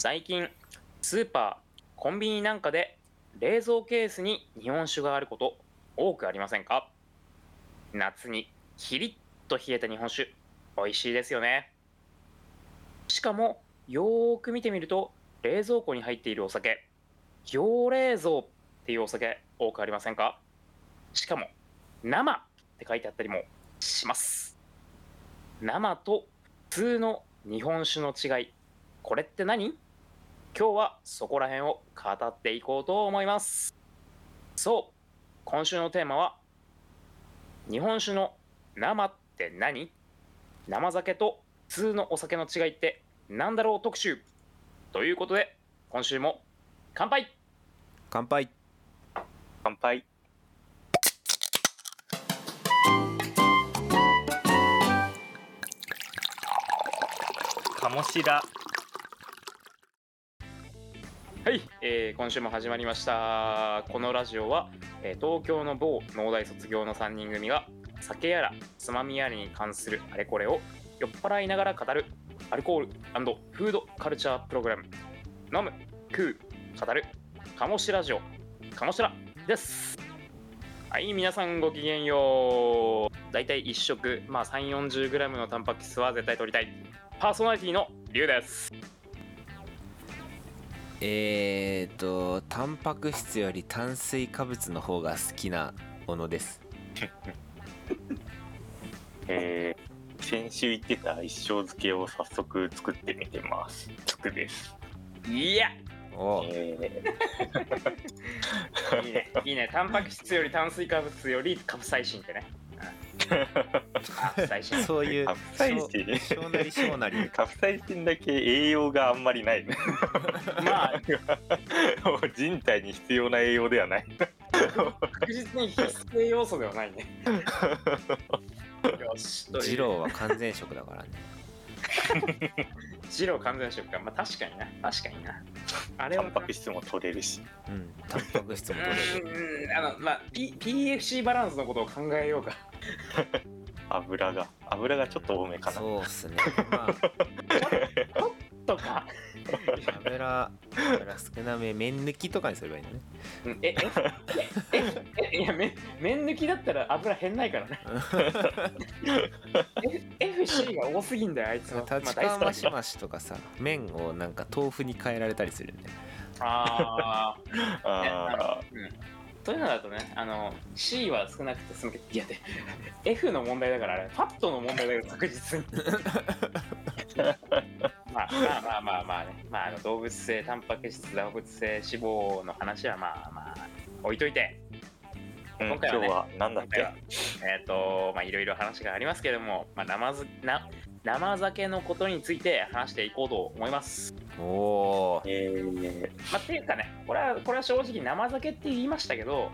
最近スーパーコンビニなんかで冷蔵ケースに日本酒があること多くありませんか？夏にキリッと冷えた日本酒。美味しいですよね。しかもよーく見てみると冷蔵庫に入っているお酒。行冷蔵っていうお酒多くありませんか？しかも生って書いてあったりもします。生と普通の日本酒の違い。これって何？今日はそこら辺を語っていこうと思います。そう今週のテーマは日本酒の生って何？生酒と普通のお酒の違いって何だろう特集？ということで今週も乾杯！乾杯！乾杯！鴨志田はい、えー今週も始まりました。このラジオは、えー東京の某農大卒業の3人組が酒やらつまみやらに関するあれこれを酔っ払いながら語るアルコールフードカルチャープログラム飲む食う語る鴨志ラジオ鴨志ラです。はい皆さんごきげんよう。だいたい1食まあ3 4 0ムのタンパク質は絶対取りたい。パーソナリティのリュウです。えーとタンパク質より炭水化物の方が好きなものです。えー、先週言ってた一生漬けを早速作ってみてます。つくです。いや。おえ いいね、いいね。タンパク質より炭水化物よりカプサイシンってね。カプサイシン。そういうカプサイシン小小なり小なりー、カプサイシンだけ栄養があんまりないねまあ、人体に必要な栄養ではない確実に必須要素ではないね。よし。という二郎は完全食だからね 二郎完全食か。まあ確かにな。確かにな。あれはタンパク質も取れるしうんタンパク質も取れるうん、あの、まあ、P、PFC バランスのことを考えようか。油が油がちょっと多めかなそうっすねま とか。あ油油少なめ麺抜きとかにすればいいのねうんえ、え、え、え、えいや、麺、麺抜きだったら油減んないからね。F- FC が多すぎんだよ、あいつは。立まあ川マシマシとかさ麺をなんか豆腐に変えられたりするんでああ。あうんそういうのだとね、あの C は少なくて済む。けど、いやで、F の問題だから、あれ、ファットの問題だから、確実に。まあまあまあまあまあね、まあ、あの動物性、タンパク質、動物性脂肪の話はまあまあ、置いといて、ー、うん、今回はね今日は何だっけ？えっ、と、まあいろいろ話がありますけども、まあ、生ずな生酒のことについて話していこうと思います。おえー、まあ、っていうかね、これはこれは正直生酒って言いましたけど、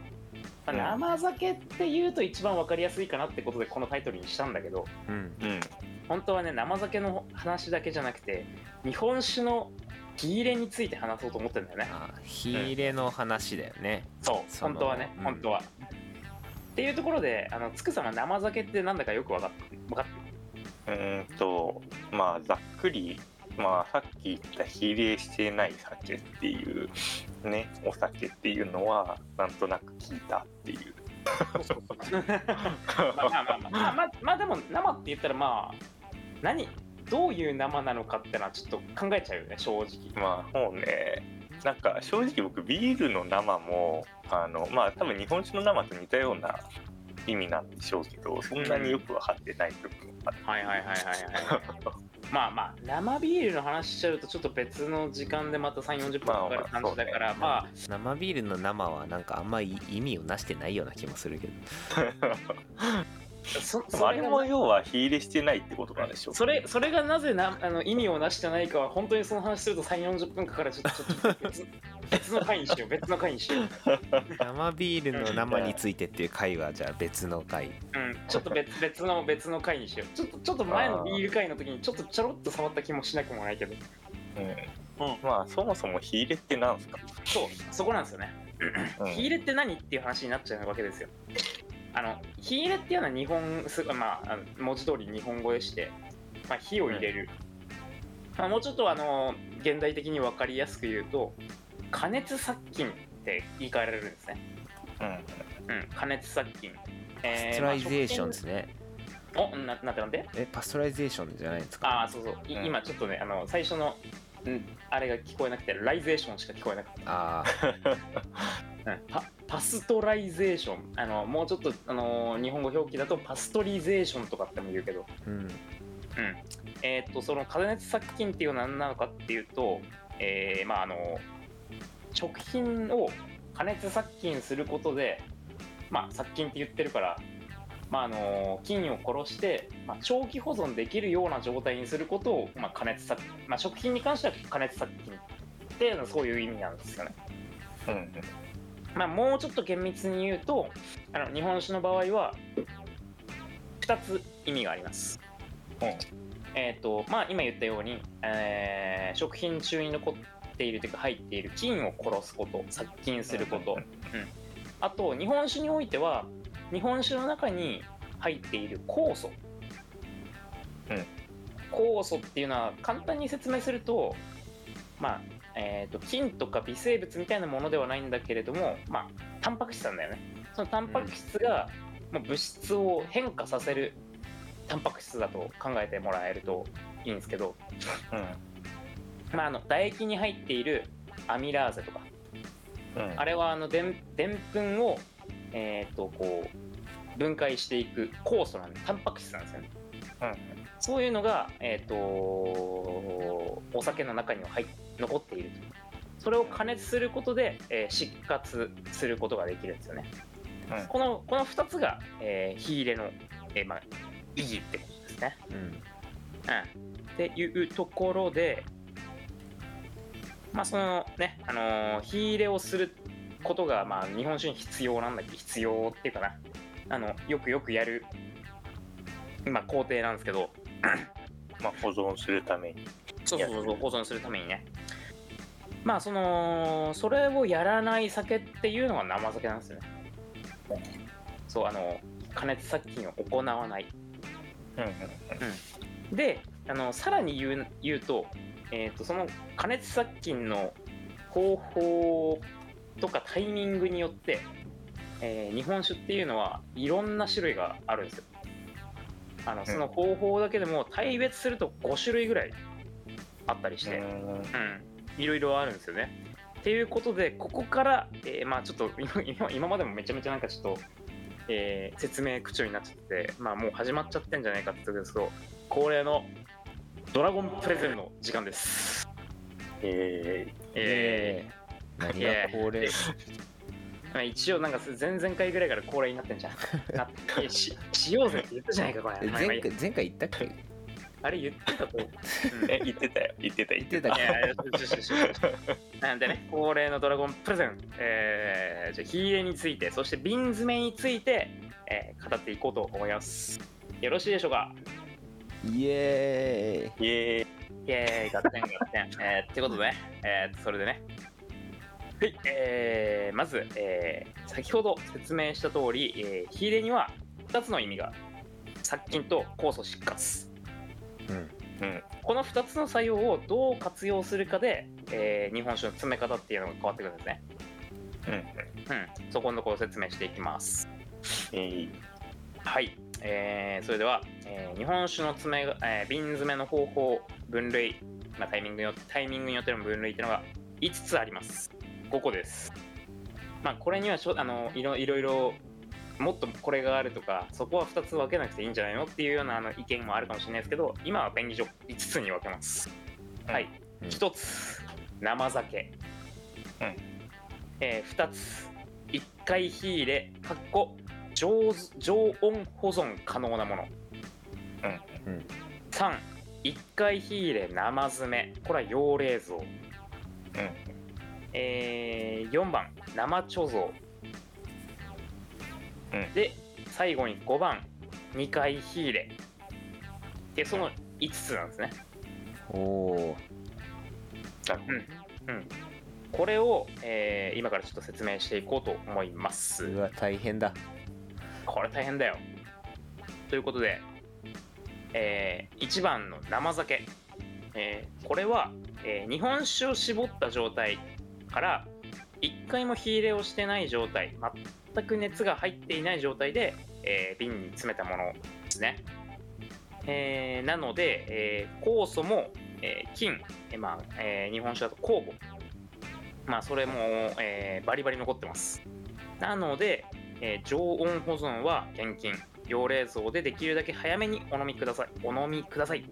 まあ、生酒って言うと一番わかりやすいかなってことでこのタイトルにしたんだけど、うん。うん。本当はね、生酒の話だけじゃなくて、日本酒の火入れについて話そうと思ってるんだよね。あ火入れの話だよね。そう、その本当はね、うん。本当は。っていうところで、あのつくさま生酒ってなんだかよくわかって分かってる？うーんとまあざっくりまあさっき言った火入れしてない酒っていうねお酒っていうのはなんとなく聞いたっていう。まあまあまあまあまあまあまあでも生って言ったらまあ何どういう生なのかってのはちょっと考えちゃうよね正直。まあもうね。なんか正直僕ビールの生もあのまあ多分日本酒の生と似たような意味なんでしょうけどそんなによく分かってない部分はいはいはいはいはいまあまあ生ビールの話しちゃうとちょっと別の時間でまた3 4 0分かかる感じだからままあ。あ生ビールの生はなんかあんまり意味をなしてないような気もするけど そでもあれもそれが要は火入れしてないってことなんでしょうそれそれがなぜなあの意味をなしてないかは本当にその話すると3 4 0分かかるちょっとちょっと別 別の回にしよう。別の回にしよう。生ビールの生についてっていう回はじゃあ別の回。うん、ちょっと別別の別の回にしよう。ちょっとちょっと前のビール回の時にちょっとちょろっと触った気もしなくもないけど。うん。うんまあそもそも火入れってなんですか、そう、そこなんですよね。うん。火入れって何っていう話になっちゃうわけですよ。あの火入れっていうのは日本すまあ文字通り日本語でして、まあ、火を入れる。まあ、もうちょっとあの現代的に分かりやすく言うと加熱殺菌って言い換えられるんですね、うん。うん、加熱殺菌、 pasteurization ですね、まあおななんてなんでえ pasteurization じゃないんですか？ああそうそう、いうん。今ちょっとねあの最初の、うん、あれが聞こえなくてライゼーションしか聞こえなくて、あうん。パ pasteurization。あのもうちょっとあの日本語表記だとパストリゼーションとかっても言うけど。あうん。うん。えー、とその加熱殺菌っていうのは何なのかっていうと、えーまああの食品を加熱殺菌することで、まあ、殺菌って言ってるから、まあ、あの菌を殺して、まあ、長期保存できるような状態にすることを、まあ、加熱殺まあ、食品に関しては加熱殺菌っていうのはそういう意味なんですよね。うんまあ、もうちょっと厳密に言うとあの日本酒の場合は2つ意味があります。えーとまあ、今言ったように、えー食品中に残っているというか入っている菌を殺すこと殺菌すること、うん。あと日本酒においては日本酒の中に入っている酵素、うん。酵素っていうのは簡単に説明するとまあえー、と菌とか微生物みたいなものではないんだけれども、まあ、タンパク質なんだよね。そのタンパク質が、もう物質を変化させるタンパク質だと考えてもらえるといいんですけど、まあ、あの唾液に入っているアミラーゼとかうん。あれはあのでんでんぷんを、えー、とこう分解していく酵素なんでタンパク質なんですよね。そういうのが、えー、とお酒の中には入っ残っていると。それを加熱することで、えー失活することができるんですよね。うん。このこの2つが、えー火入れの、えーまあ、意義ってことですね。うん。うん、っていうところで、まあそのね、あのー火入れをすることが、まあ、日本酒に必要なんだけど必要っていうかな。あのよくよくやる、まあ、工程なんですけど。まあ保存するために。そうそうそう保存するためにね。まあそのそれをやらない酒っていうのが生酒なんですよね。そうあの加熱殺菌を行わない。うん。であのさらに言う言うと,、えー、とその加熱殺菌の方法とかタイミングによって、えー日本酒っていうのはいろんな種類があるんですよ。あのその方法だけでも大別すると5種類ぐらいあったりして、うん。うん、いろいろあるんですよね。っていうことでここから、えーまあちょっと今今今までもめちゃめちゃなんかちょっと、えー説明口調になっちゃってて、まあ、もう始まっちゃってんじゃないかって言うんですけど恒例のドラゴンプレゼンの時間です。ええ何が恒例？ーまあ、一応なんか前々回ぐらいから恒例になってんじゃん。なってししようぜって言ったじゃないかこれ。前回前回言ったっけ？あれ言ってたと。う。ん。ー、え言ってたよ。言ってた言ってた。なんでね、恒例のドラゴンプレゼン、えー、じゃあ、火入れについて、そして瓶詰めについて、えー語っていこうと思います。よろしいでしょうか？イエーイ。イエーイ。イェーイ、ガッテンガッテン。えー、ってことでね、えー、それでね、はい、えー、まず、えー、先ほど説明した通り、えー、火入れには2つの意味が、殺菌と酵素失活。うんうんこの2つの作用をどう活用するかで、えー日本酒の詰め方っていうのが変わってくるんですね。うんうん、そこのところを説明していきます。えーはい、えーそれでは、えー日本酒の詰めが、えー瓶詰めの方法、分類、まあ、タイミングによってタイミングによっての分類っていうのが5つあります。5個です。まあ、これにはしょあのいろいろいろもっとこれがあるとか、そこは2つ分けなくていいんじゃないの？っていうようなあの意見もあるかもしれないですけど、今は便宜上5つに分けます。はい、うん1つ、生酒。うんえ2つ、1回火入れ、かっこ常ず常温保存可能なもの。うん3、1回火入れ生詰め。これは用冷蔵。えー4番、生貯蔵。うんで、最後に5番、2回火入れ。で、その5つなんですね。おおなるほどうん、これを、えー今からちょっと説明していこうと思います。うわ大変だこれ大変だよ。ということで、え1番の生酒、えーこれは、えー日本酒を絞った状態から1回も火入れをしてない状態全く熱が入っていない状態で、えー瓶に詰めたものですね、えーなので、えー酵素も、えー金、えーまあえー日本酒だと酵母。まあそれも、えーバリバリ残ってます。なので、えー常温保存は厳禁。要冷蔵でできるだけ早めにお飲みください。お飲みください。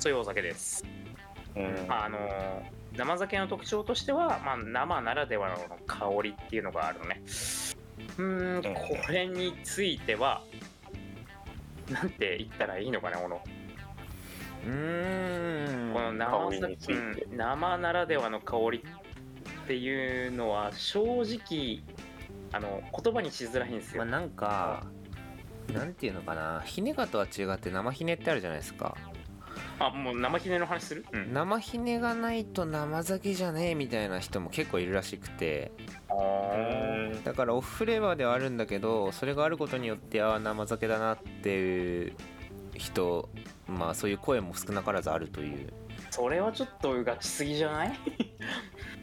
そういうお酒です。うん。まああの生酒の特徴としては、まあ、生ならではの香りっていうのがあるのね。うーんこれについてはなんて言ったらいいのかなこのうーん。この生香りについて。うん生ならではの香りっていうのは正直あの言葉にしづらいんですよ、まあなんかなんていうのかな。ひねがとは違って生ひねってあるじゃないですかあもう生ひねの話する、うん、生ひねがないと生酒じゃねえみたいな人も結構いるらしくて。だからオフフレーバーではあるんだけどそれがあることによってああ生酒だなっていう人まあそういう声も少なからずあるという。それはちょっとうがちすぎじゃない？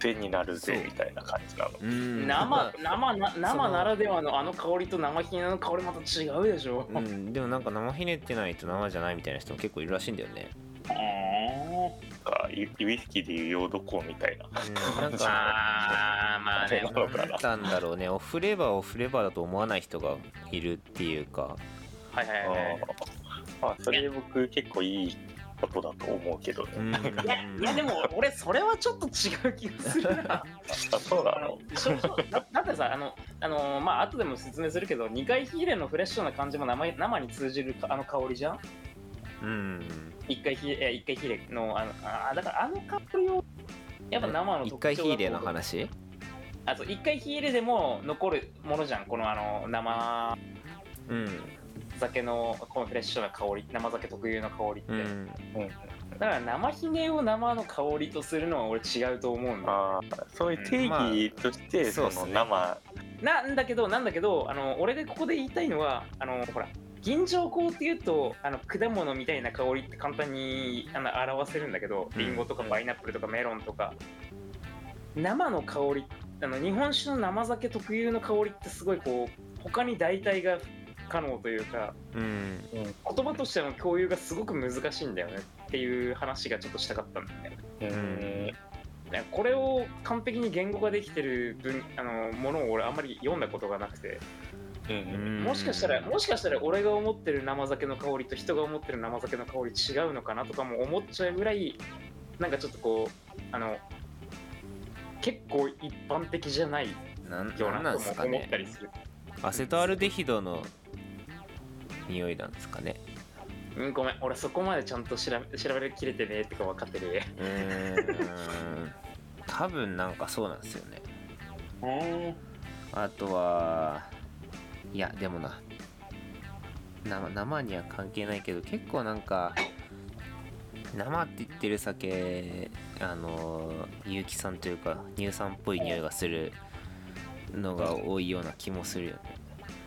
手になるぜみたいな感じなの。うん。生生なそ生のならではのあの香りと生ひねの香りまた違うでしょ、うん、でもなんか生ひねってないと生じゃないみたいな人も結構いるらしいんだよね、なんかウイスキーでいうヨードコーンみたいな。うん、なんかあーまあねなのかななんだろうね。オフフレーバーをオフフレーバーだと思わない人がいるっていうか。はいはいはいはい。あそれ僕結構いいことだと思うけどね、うんいやいやでも俺それはちょっと違う気がするな。あそうなあのだだってさあのあのまあ後でも説明するけど2回火入れのフレッシュな感じも生生に通じるあの香りじゃん？うん1回火入れ一回火入れのあのあーだからあの香りをやっぱ生の一特徴回火入れの話？あと1回火入れでも残るものじゃんこのあの生。うん酒のこのフレッシュな香り生酒特有の香りって、うん。うん。だから生ひねを生の香りとするのは俺違うと思うんだそういう定義として、まあその生。なんだけどなんだけどあの俺でここで言いたいのはあのほら銀条香っていうとあの果物みたいな香りって簡単にあの表せるんだけどうん。リンゴとかパイナップルとかメロンとか、生の香りあの日本酒の生酒特有の香りってすごいこう他に代替が不可能というかうん言葉としての共有がすごく難しいんだよねっていう話がちょっとしたかったんだよね。うんねこれを完璧に言語化できてる分あのものを俺あんまり読んだことがなくてうんもしかしたらもしかしたら俺が思ってる生酒の香りと人が思ってる生酒の香り違うのかなとかも思っちゃうぐらいなんかちょっとこうあの結構一般的じゃないようなとも思ったりする。アセトアルデヒドの匂いなんですかね。うん、ごめん。俺そこまでちゃんと調べ調べきれてねえってか分かってるうーん。多分なんかそうなんですよね。あとはいやでもな。生生には関係ないけど結構なんか生って言ってる酒あの有機酸というか乳酸っぽい匂いがするのが多いような気もするよね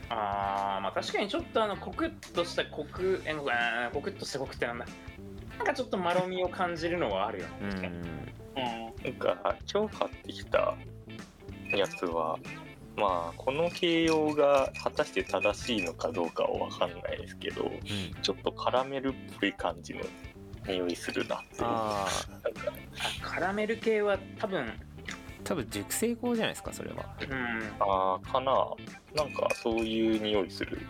あーまあ確かにちょっとあのコクッとしたコクえあーコクッとしたコクってなんだ。なんかちょっとまろみを感じるのはあるよ。ねう確かに、ん。なんか今日買ってきたやつはまあこの形容が果たして正しいのかどうかは分かんないですけどうん。ちょっとカラメルっぽい感じの匂いするなっていう。ああなんかあカラメル系は多分多分熟成香じゃないですかそれは。うん。あーかな。なんかそういう匂いする。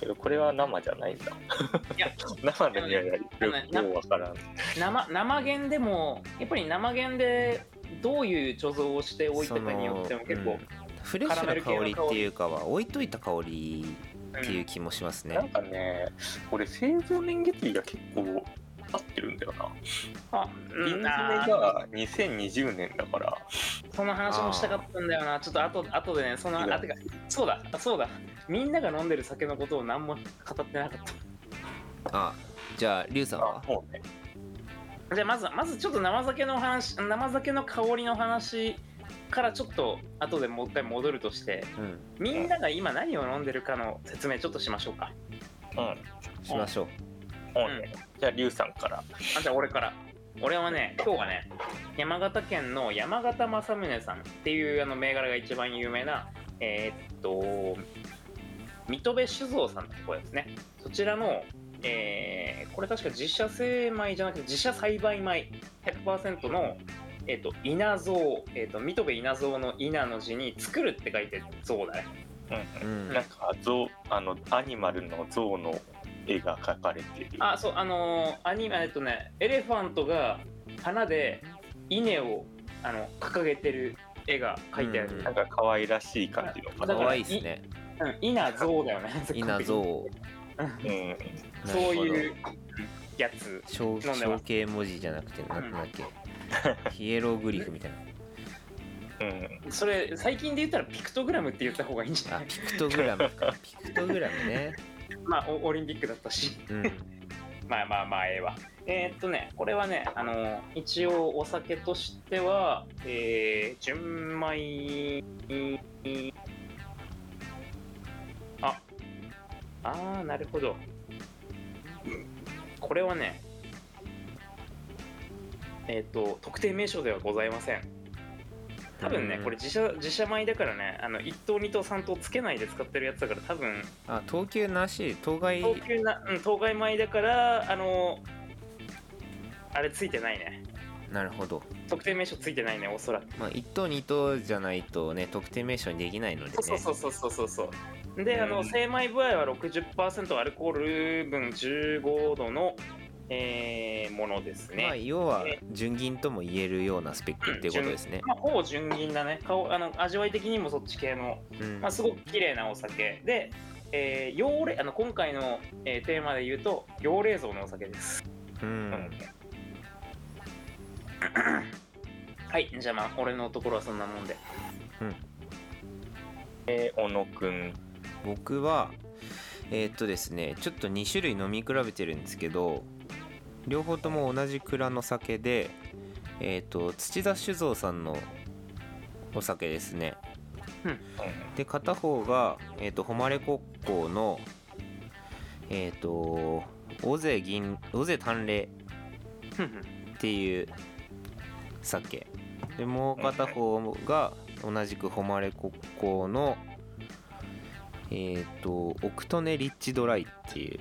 けどこれは生じゃないんだ。いや。生の匂いがよく分からん。生生原でもやっぱり生原でどういう貯蔵をしておいたかによっても結構、うん。フレッシュな香りっていうかは置いといた香りうんっていう気もしますね。なんかねこれ製造年月日が結構合ってるんだよな。あ瓶詰めうんが2020年だから。その話もしたかったんだよな。ちょっと後後でねそのあてかそうだ。あそうだ。みんなが飲んでる酒のことを何も語ってなかった。あじゃあリュウさんあはもうね。じゃあまずまずちょっと生酒の話生酒の香りの話からちょっと後でもう一回戻るとしてうん。みんなが今何を飲んでるかの説明ちょっとしましょうか。うん。しましょう。もうねじゃあリュウさんから。あじゃあ俺から。俺はね今日はね山形県の山形正宗さんっていうあの銘柄が一番有名なえーっと水戸部酒造さんのところですね。そちらのえーこれ確か自社精米じゃなくて自社栽培米。100%のえーっと稲造、えーっと水戸部稲造の稲の字に作るって書いて造だね。うん。うん。なんか象あのアニマルの象の絵が描かれてる。あそうあのーアニメえっとねエレファントが花で稲をあの掲げてる絵が描いてある、うん。なんか可愛らしい感じの可愛いですね。うん、稲造だよね。稲造うん。そういうやつ。象形文字じゃなくてななんだっけ。ヒエログリフみたいな。うん。それ最近で言ったらピクトグラムって言った方がいいんじゃない？あピクトグラムか。ピクトグラムねまあオオリンピックだったし。うん。まあまあまあええわ。えーっとねこれはねあの一応お酒としてはえー、純米ああーなるほど。これはねえーっと特定名称ではございません多分ねうん。これ自社自社米だからねあの1等2等3等つけないで使ってるやつだから多分。あ等級なし当該。東急な、うん、当該米だからあのあれついてないね。なるほど。特定名称ついてないねおそらく。まあ1等2等じゃないとね特定名称にできないのでね。そうそうそうそうそうそうで、あのうん。精米部合は60%アルコール分15度の、えーものですね、まあ要は純銀とも言えるようなスペックっていうことですね。まあ、ほぼ純銀だね。顔あの味わい的にもそっち系の、うん。まあ、すごく綺麗なお酒。で、えー、養冷あの今回の、えーテーマで言うと養冷蔵のお酒です。うん。はいじゃあまあ俺のところはそんなもんで。えー小野くん。僕はえーっとですねちょっと2種類飲み比べてるんですけど両方とも同じ蔵の酒でえーっと土田酒造さんのお酒ですね。で片方が、えー、と誉れ国交のえっ、と尾瀬銀尾瀬淡麗っていう酒。でもう片方が同じく誉れ国交のえっ、とオクトネリッチドライっていう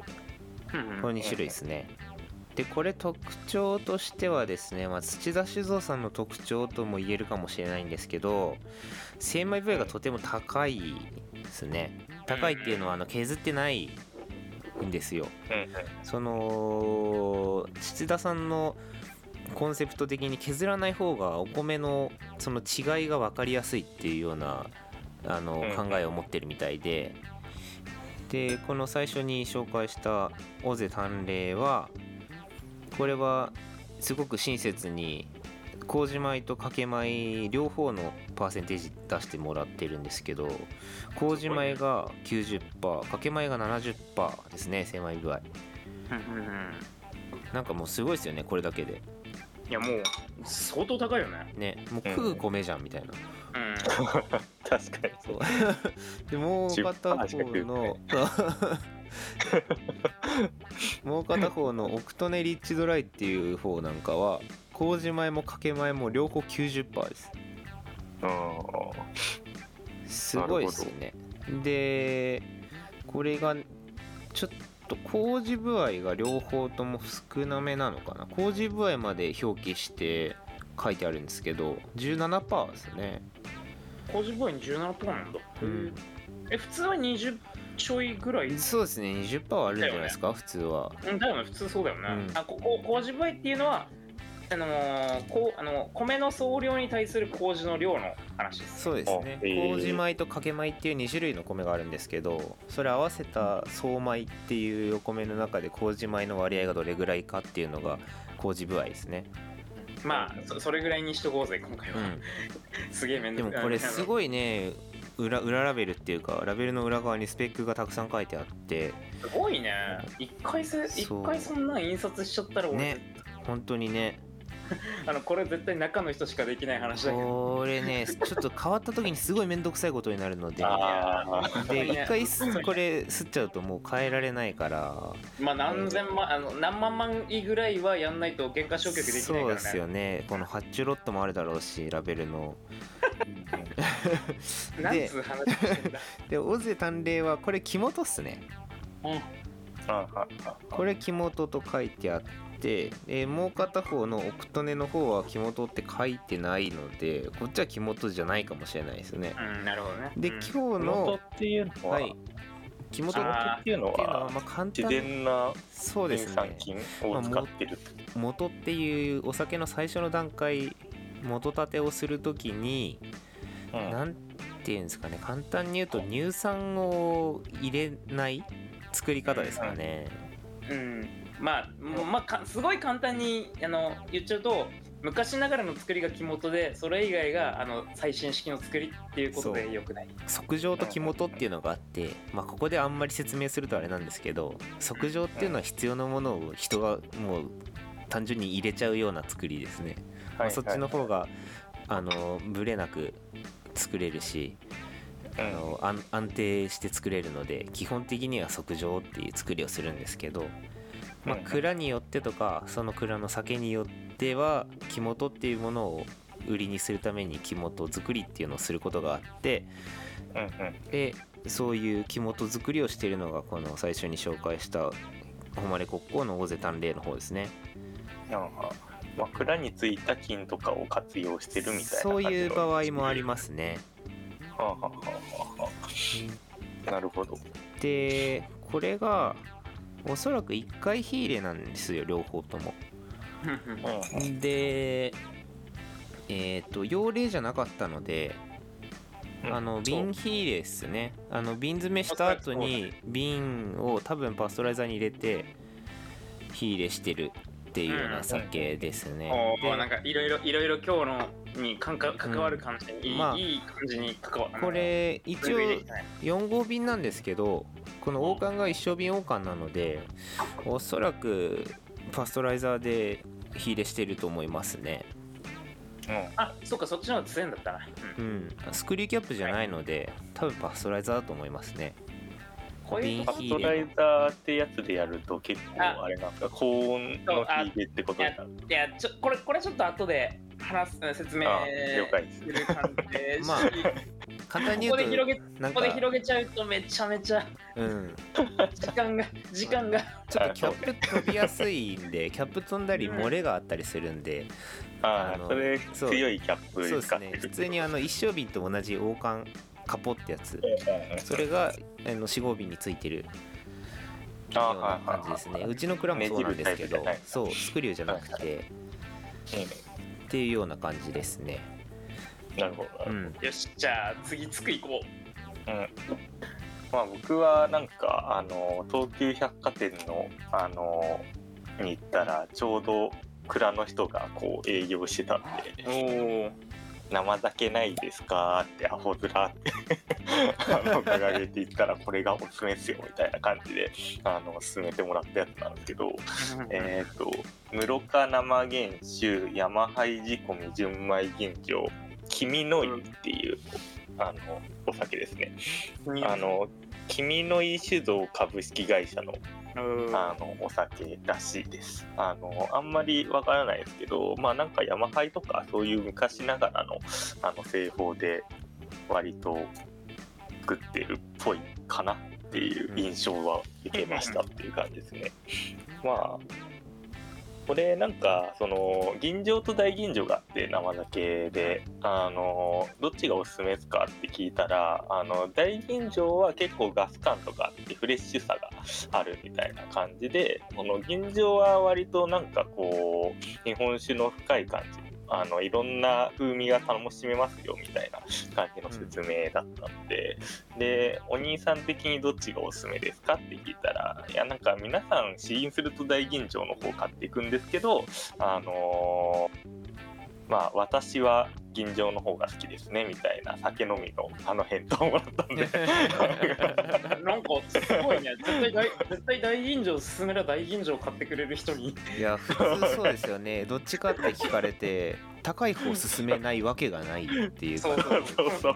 この2種類ですねでこれ特徴としてはですね、まあ、土田酒造さんの特徴とも言えるかもしれないんですけど精米部合がとても高いですね。高いっていうのはあの削ってないんですよ。うんその土田さんのコンセプト的に削らない方がお米のその違いが分かりやすいっていうようなあのうん考えを持ってるみたいで。でこの最初に紹介した尾瀬淡麗はこれはすごく親切に麹米と掛け米両方のパーセンテージ出してもらってるんですけど麹米が90%掛け米が70%ですね精米具合。なんかもうすごいですよねこれだけで。いやもう相当高いよね。ねもう食う米じゃんみたいな、うん。確かにそう。でもう片方10%しか食うの もう片方のオクトネリッチドライっていう方なんかは麹米も掛け米も両方90%です。うんすごいですよねでこれがちょっと麹部合が両方とも少なめなのかな。麹部合まで表記して書いてあるんですけど17%ですね。麹部合に17%なんだ、うん。え普通は20ちょいぐらい？そうですね20%はあるんじゃないですか、普通は。うんだよね普通そうだよね、うん。あここ麹部合っていうのはあのーこうあの米の総量に対する麹の量の話です。そうですね。あへー。麹米と掛け米っていう2種類の米があるんですけどそれ合わせた総米っていうお米の中で麹米の割合がどれぐらいかっていうのが麹部合ですね、まあそそれぐらいにしとこうぜ今回は、うん、すげえ面でも倒これすいごいね裏裏ラベルっていうかラベルの裏側にスペックがたくさん書いてあって。すごいね。一回せ一回そんなん印刷しちゃったら俺、ね。本当にね あのこれ絶対中の人しかできない話だけど。これね ちょっと変わった時にすごい面倒くさいことになるので。ああで 一回すこれ吸っちゃうともう変えられないから。まあ何千万あの何万万位ぐらいはやんないと原価償却できないそうからですよね。ねこの発注ロットもあるだろうしラベルの。なんつう話してんだ。でオゼ探麗はこれ木元っすね。うん。あああこれ木元と書いてあってでもう片方の奥利根の方は木元って書いてないのでこっちは木元じゃないかもしれないですね。うんなるほどね。でうん。今日の元っていうのは、はい。木元っていうのははまあ簡自単然なそうです乳酸ね菌を使ってる。って元っていうお酒の最初の段階元立てをするときにうん。なんていうんですかね簡単に言うと乳酸を入れない作り方ですかね、うんまあまあかすごい簡単にあの言っちゃうと昔ながらの作りが肝とでそれ以外があの最新式の作りっていうことでよくない。測定と木元っていうのがあって、まあ、ここであんまり説明するとあれなんですけど測定っていうのは必要なものを人がもう単純に入れちゃうような作りですね、まあそっちの方があのブレなく作れるしあの安安定して作れるので基本的には測定っていう作りをするんですけど、まあうん、蔵によってとかその蔵の酒によっては木元っていうものを売りにするために木元作りっていうのをすることがあってでそういう木元作りをしているのがこの最初に紹介した誉れ国交の大勢探麗の方ですね。なんかまあ、蔵についた菌とかを活用してるみたいなそういう場合もありまますね。す。はあはあはあはあ。なるほど。でこれがおそらく1回火入れなんですよ両方とも。うんでえっ、と用例じゃなかったのでうん。あの瓶火入れっすね。あの瓶詰めした後に瓶を多分パストライザーに入れて火入れしてるっていうような酒ですね、でおーなんかいろいろいろいろ今日のに関わる感じに、いいまあいい感じに関わこれ一応ぐいぐいできたね4号瓶なんですけどこの王冠が一升瓶王冠なのでおそらくパストライザーで火入れしてると思いますね。うん。あそうかそっちの方が強いんだったな、う、うんん。スクリューキャップじゃないので多分パストライザーだと思いますねこういうとこパストライザーってやつでやると結構ああれなんですか高温の火入れってことになる。いやちょこれこれちょっと後で話す説明あ了解です。する感じでまあ簡単にここで言う広げとなんかここで広げちゃうとめちゃめちゃうん。時間が時間が。ちょっとキャップ飛びやすいんでキャップ飛んだり漏れがあったりするんでああ、それ強いキャップそうです。ね。普通にあの一升瓶と同じ王冠カポってやつ。それがあの4号瓶についてる。あような感じですね。うちの蔵もそうなんですけどそうスクリューじゃなくて。っていうような感じですね。うんなるほど。うん。よしじゃあ次つく行こう。ん。まあ僕はなんかあの東急百貨店のあのに行ったらちょうど蔵の人がこう営業してたんで。うおお「生酒ないですか?」ってアホ面ってあの掲げていったらこれがおすすめですよみたいな感じであの勧めてもらったやつなんですけどえっ、と室賀生原酒山灰仕込み純米吟醸君の湯っていう、あのお酒ですね。あの君の井酒造株式会社のうんあのお酒らしいです。あのあんまりわからないですけど、まあなんか山灰とかそういう昔ながらのあの製法で割と作ってるっぽいかなっていう印象は受けましたっていう感じですね。まあこれなんかその吟醸と大吟醸があって生酒であのどっちがおすすめですかって聞いたらあの大吟醸は結構ガス感とかあってフレッシュさがあるみたいな感じでこの吟醸は割となんかこう日本酒の深い感じあのいろんな風味が楽しめますよみたいな感じの説明だったんで、でお兄さん的にどっちがおすすめですかって聞いたらいやなんか皆さん試飲すると大吟醸の方買っていくんですけどあのーまあ私は吟醸の方が好きですねみたいな酒飲みのあの返答をもらったんで。なんかすごいね。絶対大絶対大吟醸勧めら大吟醸買ってくれる人に。いや普通そうですよね。どっちかって聞かれて高い方進めないわけがないっていう。そうそうそうそう。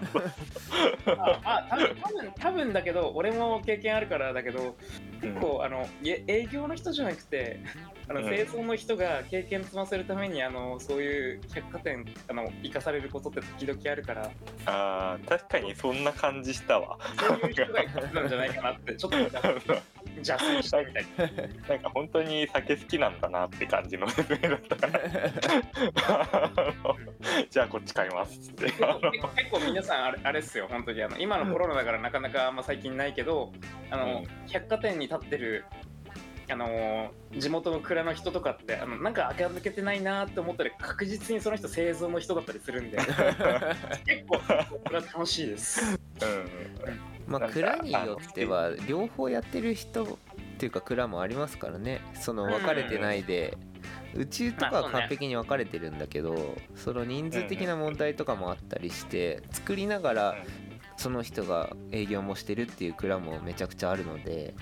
ああ多分多分多分だけど俺も経験あるからだけど結構、あのいえ営業の人じゃなくてあのうん。製造の人が経験積ませるためにあのそういう百貨店あの生かされることって時々あるから。あー確かにそんな感じしたわ。そういう人が来るんじゃないかなってちょっと邪推したみたいな。なんか本当に酒好きなんだなって感じの説明だったから。じゃあこっち買います。って結構皆さんあれあれっすよ本当に。あの今のコロナだからなかなかあんま最近ないけどあの、百貨店に立ってるあの地元の蔵の人とかってあのなんか垢抜けてないなって思ったら確実にその人製造の人だったりするんで。結構これは楽しいです。うんまあ蔵によっては両方やってる人っていうか蔵もありますからね。その分かれてないで、うちとかは完璧に分かれてるんだけど、その人数的な問題とかもあったりして作りながらその人が営業もしてるっていう蔵もめちゃくちゃあるので。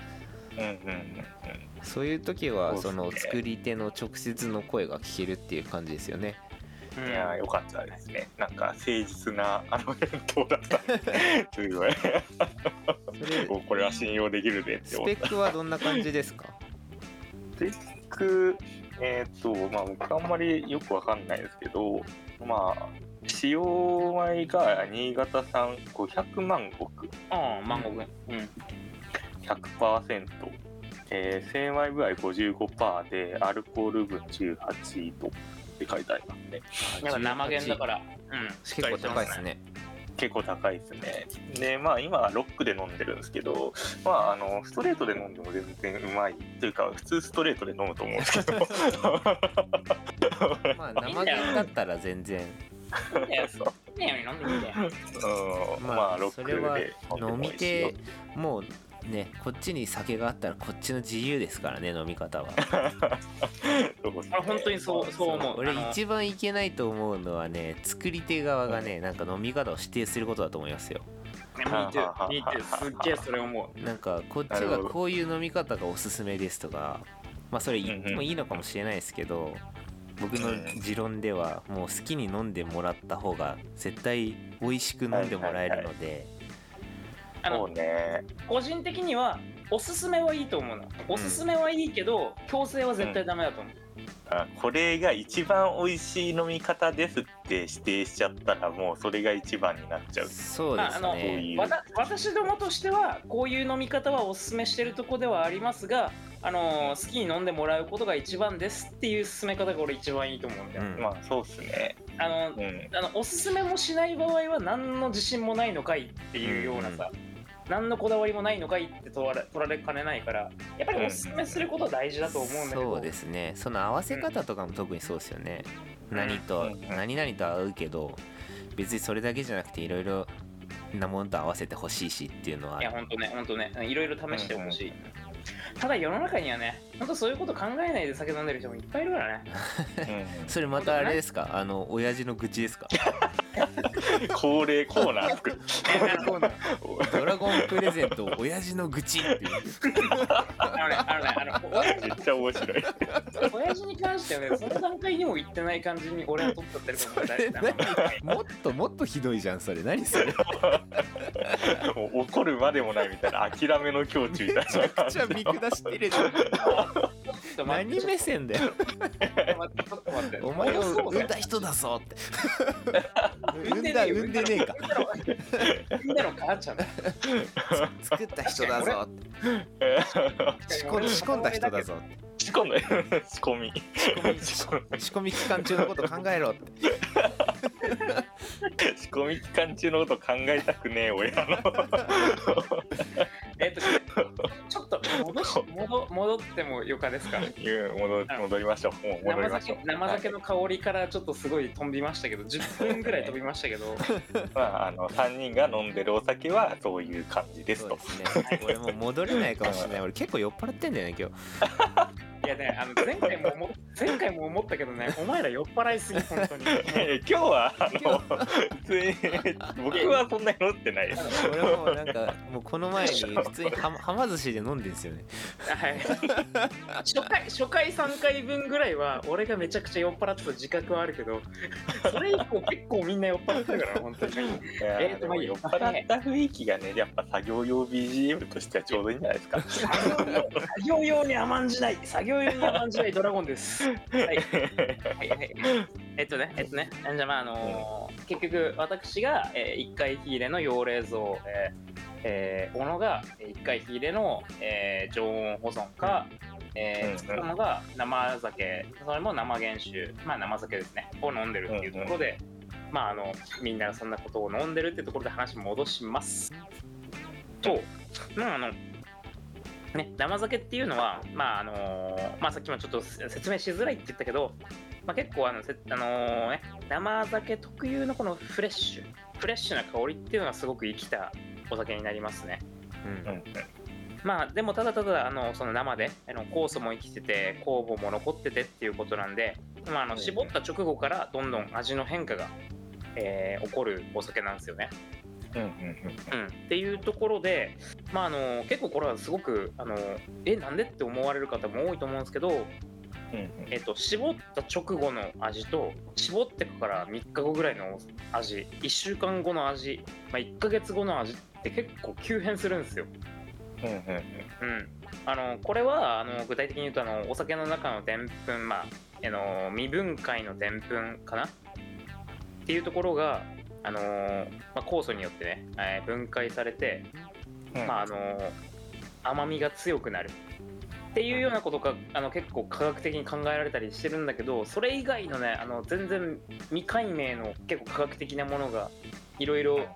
うんうんうんそういう時はその作り手の直接の声が聞けるっていう感じですよね。うんいやーよかったですね。なんか誠実なあの返答だった。すごい。それおこれは信用できるでってス思った。ペックはどんな感じですか？スペックえっ、とまあ僕あんまりよくわかんないですけどまあ使用米が新潟産500万石。ああ、万国。うん。100%、えー、精米部合55%でアルコール分18度って書いてありますね。なんか生源だから、うん、しっか結構りしてますね。高いですね。結構高いですね。でまあ今はロックで飲んでるんですけどまああのストレートで飲んでも全然うまいというか普通ストレートで飲むと思うんですけど。まあ生源だったら全然。うんまあまあロックでそれは飲みでもうねこっちに酒があったらこっちの自由ですからね飲み方は。あ本当にそうそう思う。俺一番いけないと思うのはね作り手側がねなんか飲み方を指定することだと思いますよ。ね Me too, me too すっげえそれ思う。なんかこっちがこういう飲み方がおすすめですとかまあそれ言ってもいいのかもしれないですけど僕の持論ではもう好きに飲んでもらった方が絶対美味しく飲んでもらえるのであそうのね。個人的にはおすすめはいいと思うの。おすすめはいいけど、強制は絶対ダメだと思う。あこれが一番美味しい飲み方ですって指定しちゃったらもうそれが一番になっちゃう。そうですまああのねわた私どもとしてはこういう飲み方はおすすめしてるとこではありますが、あの好きに飲んでもらうことが一番ですっていう進め方が俺一番いいと思うんだよ。うん。まあそうっすね。あのうん。あのおすすめもしない場合は何の自信もないのかいっていうようなさ、何のこだわりもないのかいって取られ取られかねないからやっぱりおすすめすることは大事だと思うんだけど、そうですね。その合わせ方とかも特にそうですよね、何と、うん。何々と合うけど別にそれだけじゃなくていろいろなものと合わせてほしいしっていうのはいや本当ね本当ね。いろいろ試してほしい、ただ世の中にはね本当そういうこと考えないで酒飲んでる人もいっぱいいるからね。うん。それまたあれですか？あの親父の愚痴ですか？恒例コーナー作る。ドラゴンプレゼント親父の愚痴っていう。あのねあのねあの親めっちゃ面白い。親父に関してはねその段階にも行ってない感じに俺は取っちゃってるかもしれな。いもっともっとひどいじゃんそれ。何それ？めもう怒るまでもないみたいな諦めの境地みたいなちゃく感じちゃ見下してるじゃん。何目線だよ。ちょっと待ってちょっと待って。お前を産んだ人だぞって。産産んだ産んでねえか。みんなの母ちゃんだ作った人だぞって。仕込ん仕込んだ人だぞって。仕込んだ仕込み仕込み期間中のこと考えろって。仕込み期間中のこと考えたくねえ親の。えっと戻し戻戻ってもよかですかいう戻戻りましょう。もう戻り生ましょう。酒生酒の香りからちょっとすごい飛びましたけど10分ぐらい飛びましたけど。まあ、あの3人が飲んでるお酒はそういう感じですと。そうで。すね。俺もう戻れないかもしれない。俺結構酔っ払ってんだよね今日。いやねあの前回も思っ 前回も思ったけどねお前ら酔っ払いすぎ本当に。今日はあの普通に僕はそんなに飲ってないです俺もなんかもうこの前に 普通にはまはま寿司で飲んでんですよね。はい。初回初回3回分ぐらいは俺がめちゃくちゃ酔っ払ってた自覚はあるけどそれ以降結構みんな酔っ払ってたから本当に。えーとまあ酔っ払った雰囲気がねやっぱ作業用 BGM としてはちょうどいいんじゃないですか。作業用に甘んじない。作業用に甘んじないドラゴンです。はい。はいはい。えっとねえっとねじゃあまああのー結局私が、えー、1回火入れの幼冷蔵えーえー、小野が1回火入れの、えー常温保存か、えー、うんつくのが生酒それも生原酒まあ生酒ですね。を飲んでるっていうところで、まああのみんながそんなことを飲んでるってところで話戻します。とまああのね生酒っていうのはまああのまあさっきもちょっと説明しづらいって言ったけど、まあ、結構あのせあのね生酒特有のこのフレッシュフレッシュな香りっていうのがすごく生きたお酒になりますね。うん。うんうんまあでもただただあのその生であの酵素も生きてて酵母も残っててっていうことなんで、まあ、あの絞った直後からどんどん味の変化が、えー起こるお酒なんですよね。うんうんうん、っていうところで、まあ、あの結構これはすごくあのえなんでって思われる方も多いと思うんですけど、うんうん。えっと、絞った直後の味と絞ってから3日後ぐらいの味1週間後の味、まあ、1ヶ月後の味って結構急変するんですよ。うんうんうん、あのこれはあの具体的に言うとあのお酒の中のでんぷん、まあ、あの未分解のでんぷんかな？っていうところが、あのまあ、酵素によってね、えー分解されて、うんまああの甘みが強くなるっていうようなことがあの結構科学的に考えられたりしてるんだけどそれ以外のねあの全然未解明の結構科学的なものがいろいろ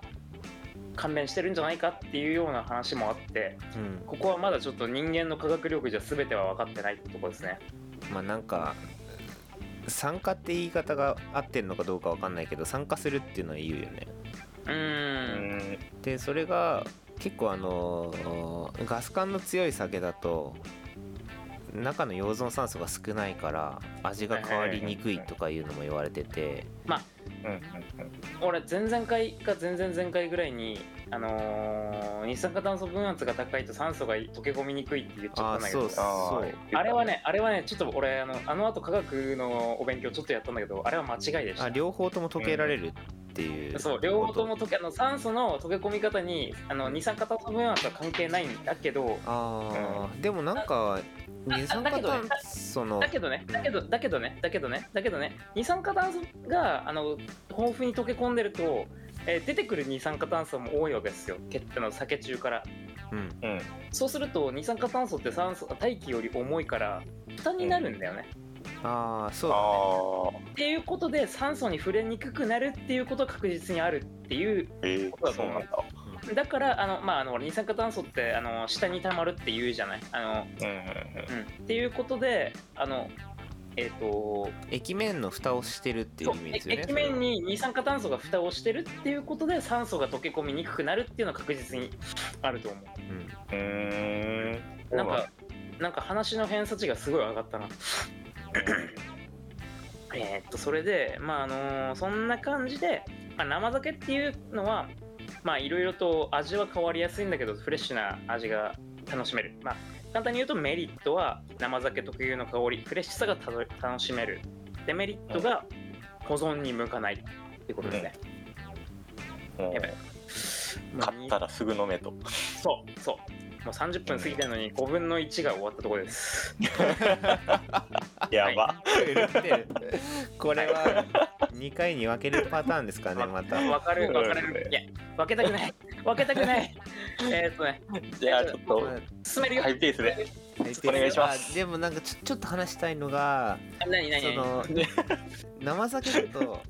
関連してるんじゃないかっていうような話もあってうんここはまだちょっと人間の科学力じゃ全ては分かってないってとこですね。まあなんか酸化って言い方が合ってるのかどうかわかんないけど酸化するっていうのは言うよね。うん。んでそれが結構あのーガス感の強い酒だと中の溶存酸素が少ないから味が変わりにくいとかいうのも言われてて。うんうん俺前々回か前々前回ぐらいに、あのー二酸化炭素分圧が高いと酸素が溶け込みにくいって言っちゃったんだけど。あそうそう。あれはねあれはねちょっと俺あのあの後科学のお勉強ちょっとやったんだけどあれは間違いでした。あ両方とも溶けられるっていう。そう両方とも溶けあの酸素の溶け込み方にあの二酸化炭素分圧は関係ないんだけど。あーでもなんか二酸化炭素のだけどねだけどだけどねだけどねだけどね二酸化炭素があの豊富に溶け込んでると、えー出てくる二酸化炭素も多いわけですよ。血あの酒中から。うん。うん。そうすると二酸化炭素って酸素大気より重いから負担になるんだよね、ああそうだね。ああっていうことで酸素に触れにくくなるっていうことが確実にあるっていうえーそうだと思う。そうなんだ。だからあの、まあ、あの二酸化炭素ってあの下に溜まるって言うじゃない？あの、うんうん。うん、っていうことであのえっ、と液面の蓋をしてるっていう意味ですよね液面に二酸化炭素が蓋をしてるっていうことで酸素が溶け込みにくくなるっていうのは確実にあると思う。うん。なんかなんか話の偏差値がすごい上がったな。えーっとそれでまああのーそんな感じで、まあ、生酒っていうのはまあいろいろと味は変わりやすいんだけどフレッシュな味が楽しめる。まあ簡単に言うとメリットは生酒特有の香りフレッシュさがたど楽しめる。デメリットが保存に向かないっていうことですね、もうやばい買ったらすぐ飲めと。そうそう。もう30分過ぎてるのに5分の1が終わったところです。やば。これは 2回に分けるパターンですかねまた。わかるわかる。いや分けたくない。分けたくないえーっとねじゃあちょっと進めるよ。ハイペースで。お願いします。あでもなんかちょちょっと話したいのが何何何？その 生酒だと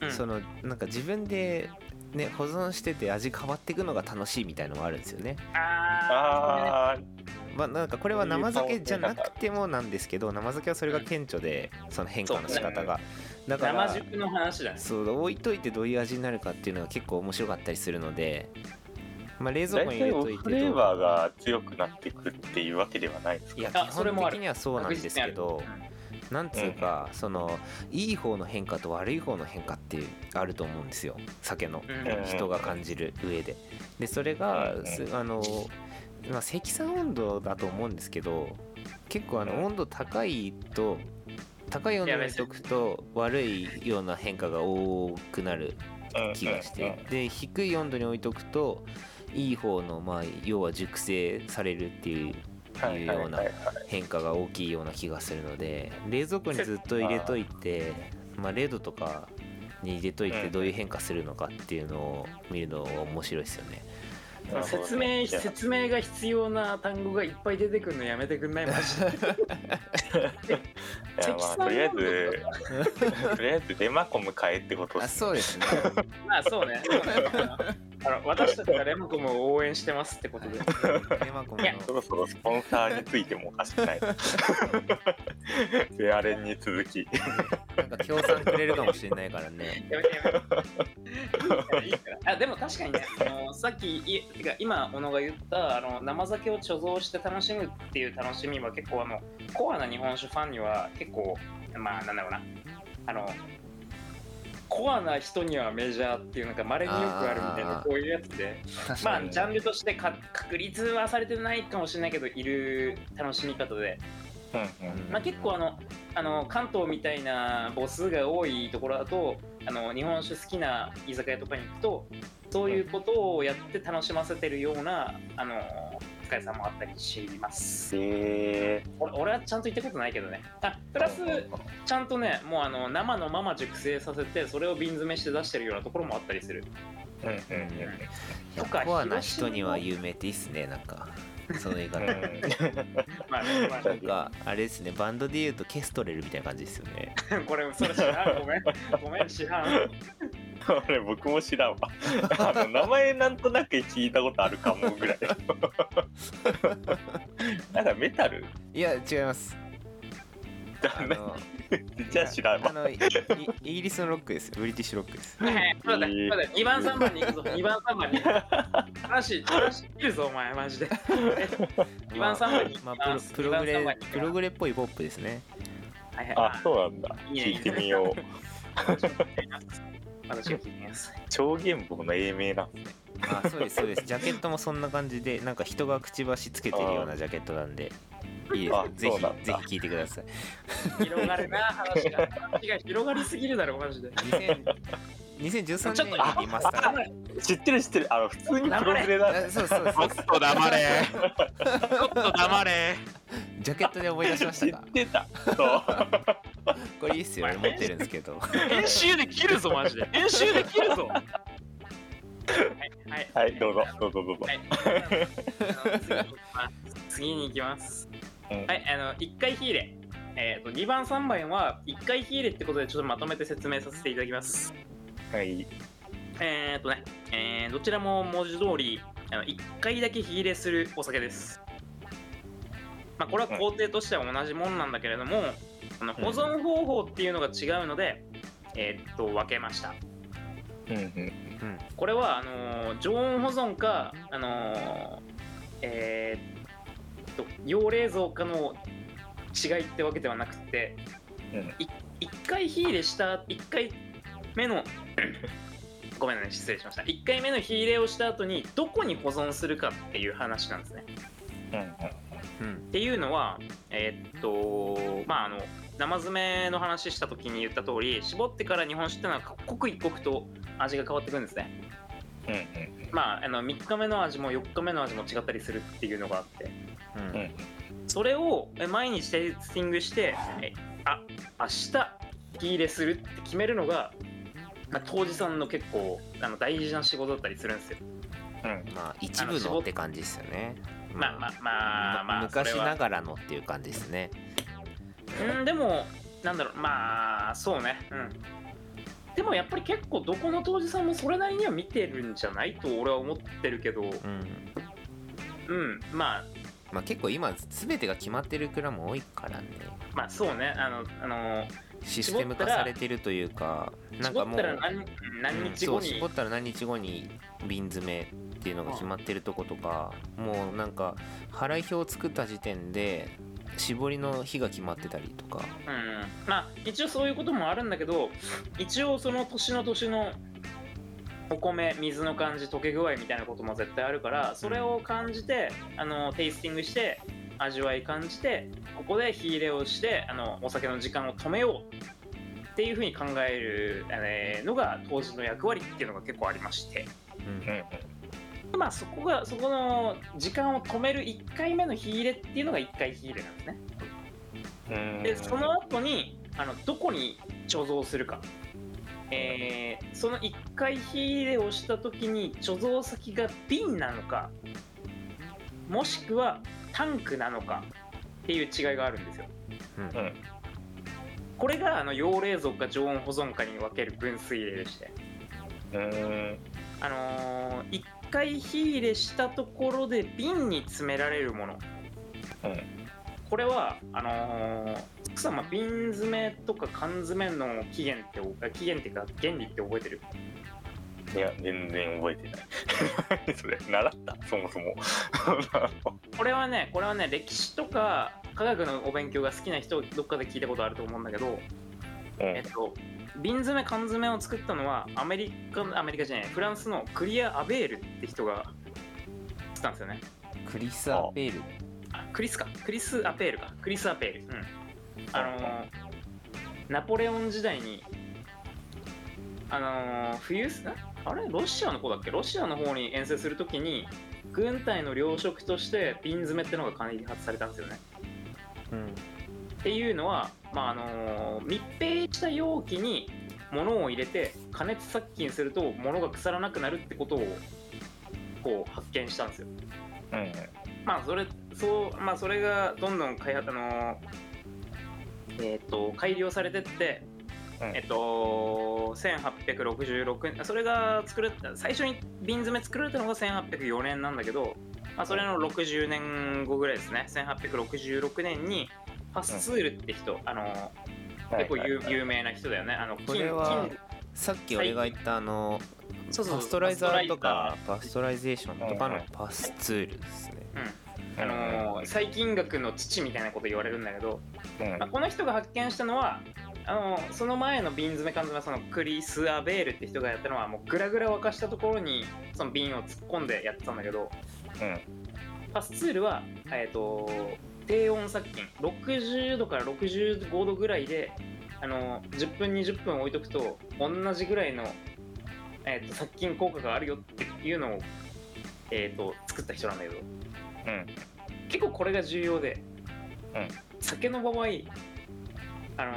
うん。そのなんか自分でね保存してて味変わっていくのが楽しいみたいのもあるんですよね。ああまあなんかこれは生酒じゃなくてもなんですけど生酒はそれが顕著でその変化の仕方が。だーから生熟の話だね。そう置いといてどういう味になるかっていうのが結構面白かったりするのでまあ冷蔵庫に入れといてフレーバーが強くなってくるっていうわけではないですか？いやあ基それもある。本的にはそうなんですけどなんつうか、そのいい方の変化と悪い方の変化っていうあると思うんですよ。酒のうん。うん人が感じる上で。でそれがうんすあの、まあ、積算温度だと思うんですけど結構あのうん。温度高いと高い温度に置いとくと悪いような変化が多くなる気がして。で低い温度に置いとくといい方のまあ要は熟成されるっていういうような変化が大きいような気がするので冷蔵庫にずっと入れといてまあ0度とかに入れといてうんどういう変化するのかっていうのを見るのが面白いですよね。まあ説明説明が必要な単語がいっぱい出てくるのやめてくんないマジでまあとりあえずとりあえずデマコム買えってことあですそうですね。まあそうねそうねあの私たちがレモコムを応援してますってことで。テマコムいや。のそろそろスポンサーについてもおかしくない。ベアレンに続き。なんか協賛くれるかもしれないからね。やめてやめて。いいあでも確かにねあのさっきいてか今小野が言ったあの生酒を貯蔵して楽しむっていう楽しみは結構あのコアな日本酒ファンには結構まあなんだろうな。あのコアな人にはメジャーっていうなんか稀によくあるみたいなこういうやつで。まあ。ジャンルとしてか確立はされてないかもしれないけどいる楽しみ方で。うんうん。まあ、結構あのあの関東みたいな母数が多いところだとあの日本酒好きな居酒屋とかに行くとそういうことをやって楽しませてるようなあの酒屋さんもあったりします。へえ俺俺はちゃんと行ったことないけどね。あプラスちゃんとねもうあの生のまま熟成させてそれを瓶詰めして出してるようなところもあったりする。うんうんうんとかコアな人には有名っていいっすねなんか。その言い方。うん。まあねまあ。なんかあれですねバンドで言うとケストレルみたいな感じですよね。これそれ知らんごめん。ごめん知らん俺僕も知らんわ。あの名前なんとなく聞いたことあるかもぐらい。なんかメタル？いや違います。あのじゃあ知らんわ。あのイギリスのロックです。よブリティッシュロックです。はいそうだ、そうだ、2番、3番に行くぞ、2番、3番に。行くぞ。話、話いるぞ、お前、マジで。2番、3番に行きまあます。プロプログ2番3番に行きます。レプログレっぽいポップですね。はいはい。あそうなんだ。いいね。聞いてみよう私が聞いてみます。超原本の英名なんですねあそうですそうですジャケットもそんな感じでなんか人がくちばしつけてるようなジャケットなんでいいですあぜひぜひ聞いてください 広がるな、話が。話が広がりすぎるだろ、マジで。2000 2013ちょっと年にリマスター知ってる知ってるあの普通にプログレだあそうそうそうと黙れ。ちょっと黙れ。ジャケットで思い出しまし知たか？ってたそうこれいいっすよ俺持ってるんですけど編集で切るぞ、マジで。編集で切るぞ。はい、はい。はいどうぞどうぞどうぞはい。次に行きます。はい、あの、1回火入れ。えっ、と、2番、3番は1回火入れってことでちょっとまとめて説明させていただきます。はい。えっ、とね、えーどちらも文字通り、あの1回だけ火入れするお酒です。まあ、これは工程としては同じもんなんだけれども、あの保存方法っていうのが違うので、えっ、と、分けました。うんうん。うん。これはあのー常温保存かあのーえーっと要冷蔵かの違いってわけではなくてうん。い一回火入れした1回目のごめんなさい失礼しました。1回目の火入れをした後にどこに保存するかっていう話なんですね。うんうんっていうのはえーっとまああの生詰めの話した時に言った通り絞ってから日本酒ってのは刻一刻と味が変わってくるんですね。うんうんまあ、あの3日目の味も4日目の味も違ったりするっていうのがあって。うんうん。それをえ毎日テイスティングしてえあ明日火入れするって決めるのが、まあ、当時さんの結構あの大事な仕事だったりするんですよ。うん。まあ一部のって感じですよね。まあまあまあまあ昔ながらのっていう感じですね。うんでもなんだろうまあそうね。うん。でもやっぱり結構どこの当時さんもそれなりには見てるんじゃないと俺は思ってるけど。うん。うんまあ。まあ結構今全てが決まってる蔵も多いからね。まあそうね。あのあのシステム化されてるというかなんかもう何何日後に、絞ったら何日後に瓶詰めっていうのが決まってるとことかもうなんか払い表を作った時点で絞りの日が決まってたりとか。うん、まあ一応そういうこともあるんだけど一応その年の年のお米水の感じ溶け具合みたいなことも絶対あるからそれを感じてあのテイスティングして味わい感じてここで火入れをしてあのお酒の時間を止めようっていうふうに考える、えーのが当時の役割っていうのが結構ありまして。うん。うんまあそこがそこの時間を止める1回目の火入れっていうのが1回火入れなんですね。うん。でその後にあのどこに貯蔵するか、えーその1回火入れをした時に貯蔵先が瓶なのかもしくはタンクなのかっていう違いがあるんですよ。うん。うんこれがあの陽冷蔵か常温保存かに分ける分水入れでして。うん。あのー、1回火入れしたところで瓶に詰められるもの。うん。これはあのー、つくさんまあ瓶詰めとか缶詰の起源って起源っていうか原理って覚えてる？いや全然覚えてない。それ。習った？そもそも。これはねこれはね歴史とか科学のお勉強が好きな人どっかで聞いたことあると思うんだけど、うん。えっと瓶詰め缶詰を作ったのはアメリカアメリカじゃないフランスのクリア・アベールって人が作ったんですよね。クリス・アペール？あクリスか。クリス・アペールか。クリス・アペール。うん。あのーナポレオン時代にあのー冬あれロシアの方だっけ？ロシアの方に遠征するときに軍隊の糧食として瓶詰めってのが開発されたんですよね。うん。っていうのは、まああのー密閉した容器に物を入れて加熱殺菌すると物が腐らなくなるってことをこう発見したんですよ。うん。まあそれそうまあそれがどんどん開発あのえっ、と改良されてって、うん。えっと1866年それが作られた最初に瓶詰め作られたのが1804年なんだけど、まあ、それの60年後ぐらいですね。1866年にパスツールって人、あの結構有,、有名な人だよね。あのこれはさっき俺が言ったあのそうそう pasteurizer とかパパストライゼーションとかのうん。パスツールですね。あの細菌学の父みたいなこと言われるんだけど、うん。まあ、この人が発見したのはあのその前の瓶詰め缶詰はそのクリス・アペールって人がやったのはもうグラグラ沸かしたところにその瓶を突っ込んでやってたんだけどうん。パスツールは、えー、と低温殺菌60度から65度ぐらいであの10分20分置いとくと同じぐらいの、えー、と殺菌効果があるよっていうのを、えー、と作った人なんだけどうん。結構これが重要で、うん。酒の場合あの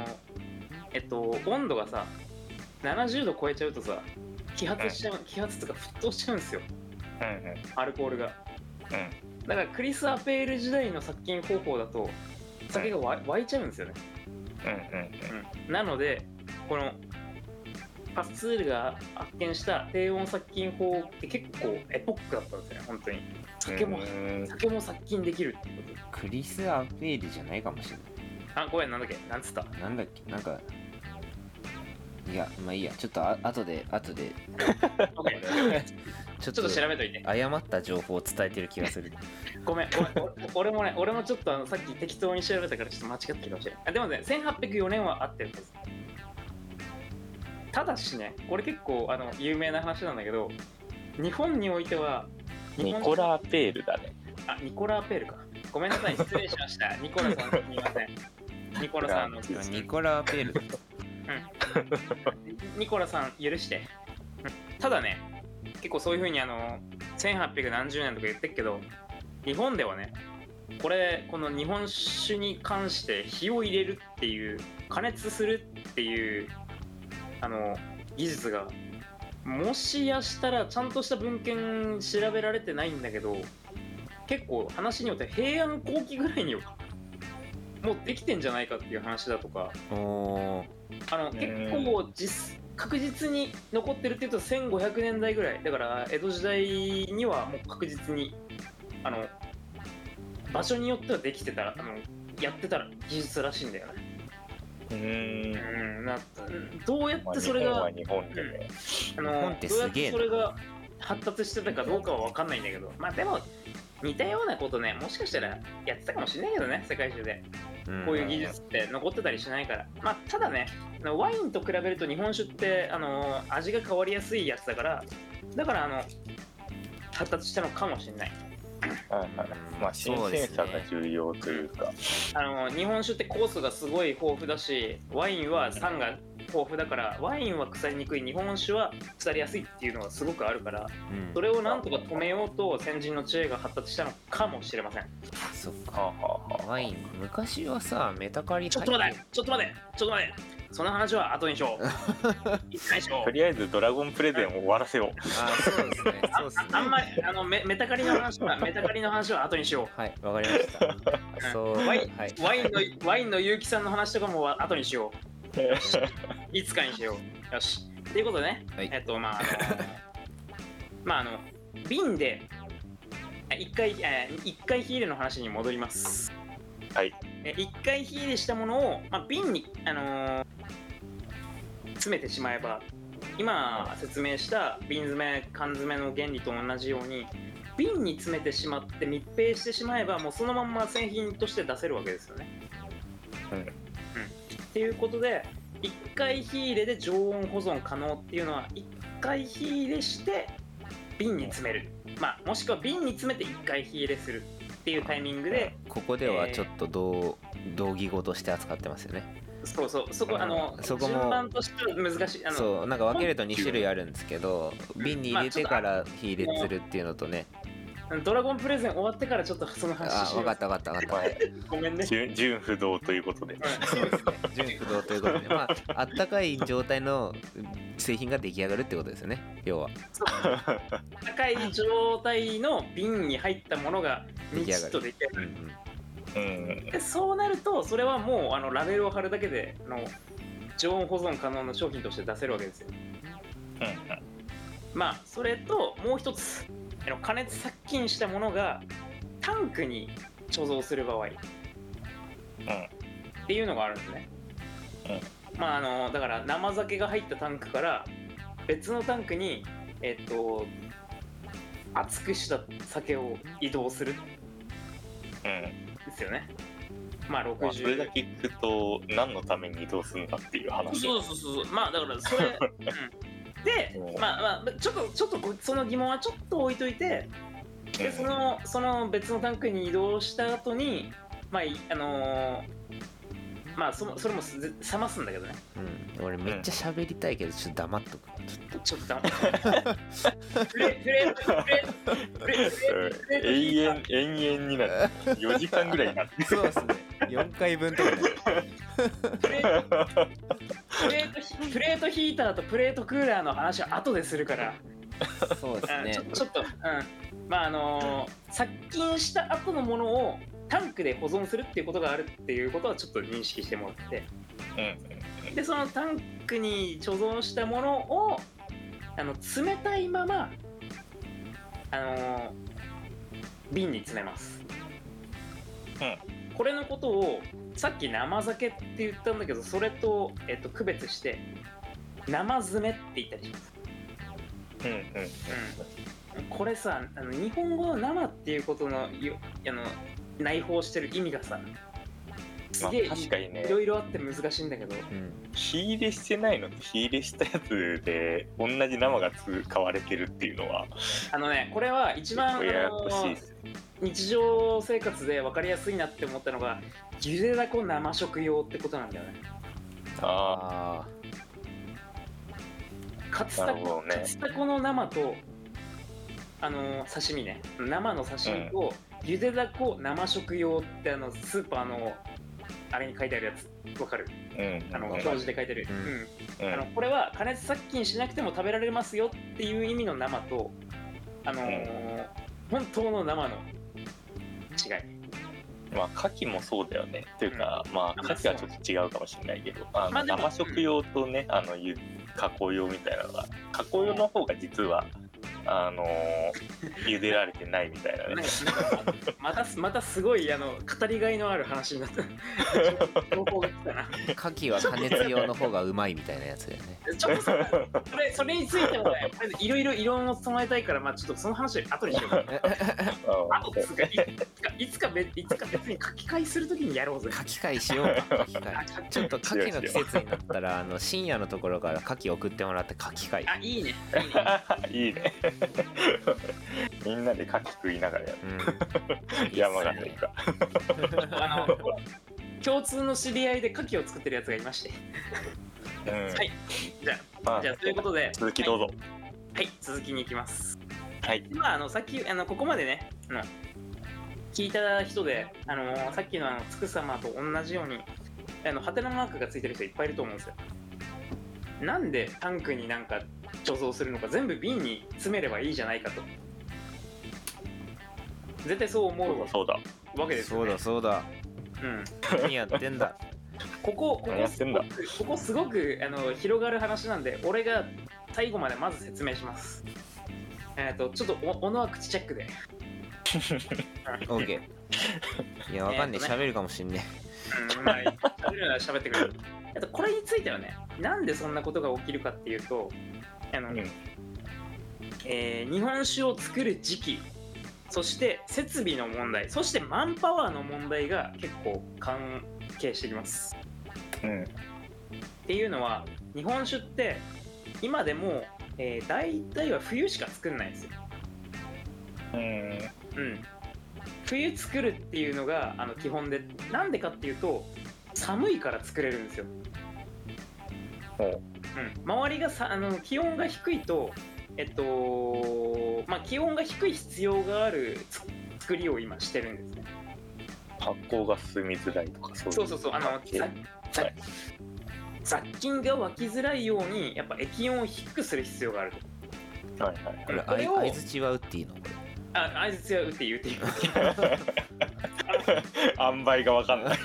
えっと温度がさ70度超えちゃうとさ揮発しちゃう、揮発とか沸騰しちゃうんですよ。うんアルコールが。うん。だからクリス・アペール時代の殺菌方法だと酒がわ沸いちゃうんですよね、うんうんうん、なのでこのパスツールが発見した低温殺菌法って結構エポックだったんですよね本当に。酒もうん酒も殺菌できるっていうこクリス・アペールじゃないかもしれない。とあごめんなんだっけ？なんつった？なんだっけ？なんかいやまあいいや。ちょっとあ後で後で。ちょちょっと調べといて。誤った情報を伝えてる気がする。ごめん、ごめん俺俺もね、俺もちょっとあのさっき適当に調べたからちょっと間違ってるかもしれない。あでもね、1804年は合ってるんです。ただしね、これ結構あの有名な話なんだけど、日本においては、日本ニコラーペールだね。あ、ニコラーペールか。ごめんなさい、失礼しました。ニコラさん、すみません。ニコラさんの、ニコラ・アペールニコラさん、許して。ただね、結構そういうふうにあの、1800何十年とか言ってるけど、日本ではね、これ、この日本酒に関して火を入れるっていう、加熱するっていう、あの、技術が、もしやしたらちゃんとした文献調べられてないんだけど、結構話によって平安後期ぐらいに、もうできてんじゃないかっていう話だとか、あのうん結構実確実に残ってるっていうと1500年代ぐらい。だから江戸時代にはもう確実にあの場所によってはできてたらあのやってたら技術らしいんだよね。うー。んうんなどうやっまあてそれが日本は日本でね、あのどうやってそれが発達してたかどうかは分かんないんだけど。まあでも似たようなことねもしかしたらやってたかもしれないけどね世界中で。うん。こういう技術って残ってたりしないから。まあただねあのワインと比べると日本酒ってあの味が変わりやすいやつだからだからあの発達したのかもしれない。はいはい。まあ新鮮さが重要というか。あの日本酒って酵素がすごい豊富だしワインは酸が豊富だからワインは腐りにくい日本酒は腐りやすいっていうのがすごくあるからうん。それをなんとか止めようと先人の知恵が発達したのかもしれません。そっか。ワイン昔はさメタカリちょっと待ってちょっと待ってちょっと待って。その話は後にしよう。とりあえずドラゴンプレゼンを終わらせよう。あそうですね。そうですね。ああんまりあのメメタカリの話は メタカリの話は後にしよはいわかりました。うそうワインはい。ワインのワインの結城さんの話とかも後にしよう いつかにしよう。よし。ということでね、はい。えっとまああの まああの瓶でえ一回えー一回火入れの話に戻ります。はい。え一回火入れしたものを、まあ、瓶に、あのー詰めてしまえば今説明した瓶詰め缶詰の原理と同じように瓶に詰めてしまって密閉してしまえばもうそのまんま製品として出せるわけですよね。うんっていうことで1回火入れで常温保存可能っていうのは1回火入れして瓶に詰める、まあ、もしくは瓶に詰めて1回火入れするっていうタイミングでここではちょっと同同義語として扱ってますよね。そうそう。そこあのそこも順番としては難しいあのそうなんか分けると2種類あるんですけど瓶に入れてから火入れするっていうのとねドラゴンプレゼン終わってからちょっとその話あしよう。分かった分かった分かっまあごめんね。純純不動ということで。うんたそうですね純不動ということでまああったかい状態の製品が出来上がるってことですよね。要は。高い状態の瓶に入ったものが出来上がる出来上がる。うんうん。でそうなるとそれはもうあのラベルを貼るだけであの常温保存可能な商品として出せるわけですよまあそれともう一つ加熱殺菌したものがタンクに貯蔵する場合。っていうのがあるんですね、まああのだから生酒が入ったタンクから別のタンクにえっと熱くした酒を移動する。んうんですよね。まあ60まあ、それだけ聞くと何のために移動するんだっていう話。そうそうそうそう。まあだからそれ、うん、でうんまあまあちょっとちょっとこその疑問はちょっと置いといてでそのその別のタンクに移動した後にまあいあのーまあそのそれもす冷ますんだけどねうん、俺めっちゃ喋りたいけどちょっと黙っとくちょっちょっと黙ってフレフレフレフレフレフレ永遠延々になる4時間ぐらいになるとそうですね4回分とかねプレートプレートヒーターとプレートクーラーの話は後でするから。そうですうんちょねちょっと、うん、まああのー殺菌した後のものをタンクで保存するっていうことがあるっていうことはちょっと認識してもらって。うんでそのタンクに貯蔵したものをあの冷たいままあのー瓶に詰めます、これのことをさっき生酒って言ったんだけどそれと、えっと、区別して生詰めって言ったりします。うんうんこれさあの日本語の生っていうことのよあの内包してる意味がさすまあげえ確かにね。いろいろあって難しいんだけど。うん。火入れしてないの？と火入れしたやつで同じ生が使われてるっていうのは。あのねこれは一番あややこしいのです日常生活で分かりやすいなって思ったのがゆでだこ生食用ってことなんだよね。ああカツタコ、カツタコの生とあの刺身ね。生の刺身と、ゆでだこ生食用ってあのスーパーのあれに書いてあるやつ。わかる？ーうん。あの表示で書いてる、うん。うん。あのこれは加熱殺菌しなくても食べられますよっていう意味の生とあのー本当の生の違い。まあ牡蠣もそうだよね。っていうか、まあうん牡蠣はちょっと違うかもしれないけどあの、生食用とねあのゆ加工用みたいなのが加工用の方が実はあのー 茹でられてないみたいなね。またまたすごいあの語りがいのある話になった。情 牡蠣は加熱用の方がうまいみたいなやつだよね。ちょっとさそれそれについてもねいろいろ異論を唱えたいからまあちょっとその話後にしようか あとつうかいつかいつか別いつか別に書き換えするときにやろうぜ。牡蠣会しようか牡蠣会ちょっと牡蠣の季節になったらあの深夜のところから牡蠣送ってもらって牡蠣会あいいね。いいね。いいねみんなで牡蠣食いながらやる。うん。山形かあの共通の知り合いで牡蠣を作ってるやつがいまして。うん。はい。じゃまあ。じゃあということで。続きどうぞ。はい。続きに行きます。はい。まああのさっきあのここまでねあの聞いた人であのさっきのあのつく様と同じようにあのハテナマークがついてる人いっぱいいると思うんですよ。なんでタンクになんか貯蔵するのか全部瓶に詰めればいいじゃないかと。絶対そう思うそうだわけですよ、ね、そうだ。そうだうん。何やってんだ。ここここすごくここすごくあの広がる話なんで俺が最後までまず説明します。えっ、とちょっとお小野は口チェックで。OK いやわかんねええーとね。喋るかもしんねうんまあ喋るなら喋ってくれる。えっとこれについてはねなんでそんなことが起きるかっていうとあの、うん。えー日本酒を作る時期そして設備の問題そしてマンパワーの問題が結構関係してきます。うん。っていうのは日本酒って今でも、えー、大体は冬しか作んないんですよ、うん。うん、冬作るっていうのがあの基本でなんでかっていうと寒いから作れるんですよ、うん、周りがさあの気温が低いとえっとまあ気温が低い必要があるつ作りを今してるんですね。発酵が進みづらいとかそういうそうそうそうあの関係ささ雑菌が湧きづらいようにやっぱ液温を低くする必要があると。はいはいこれこれを相づちは打っていいの？これあ相づちは打って言うって言う塩梅が分かんない。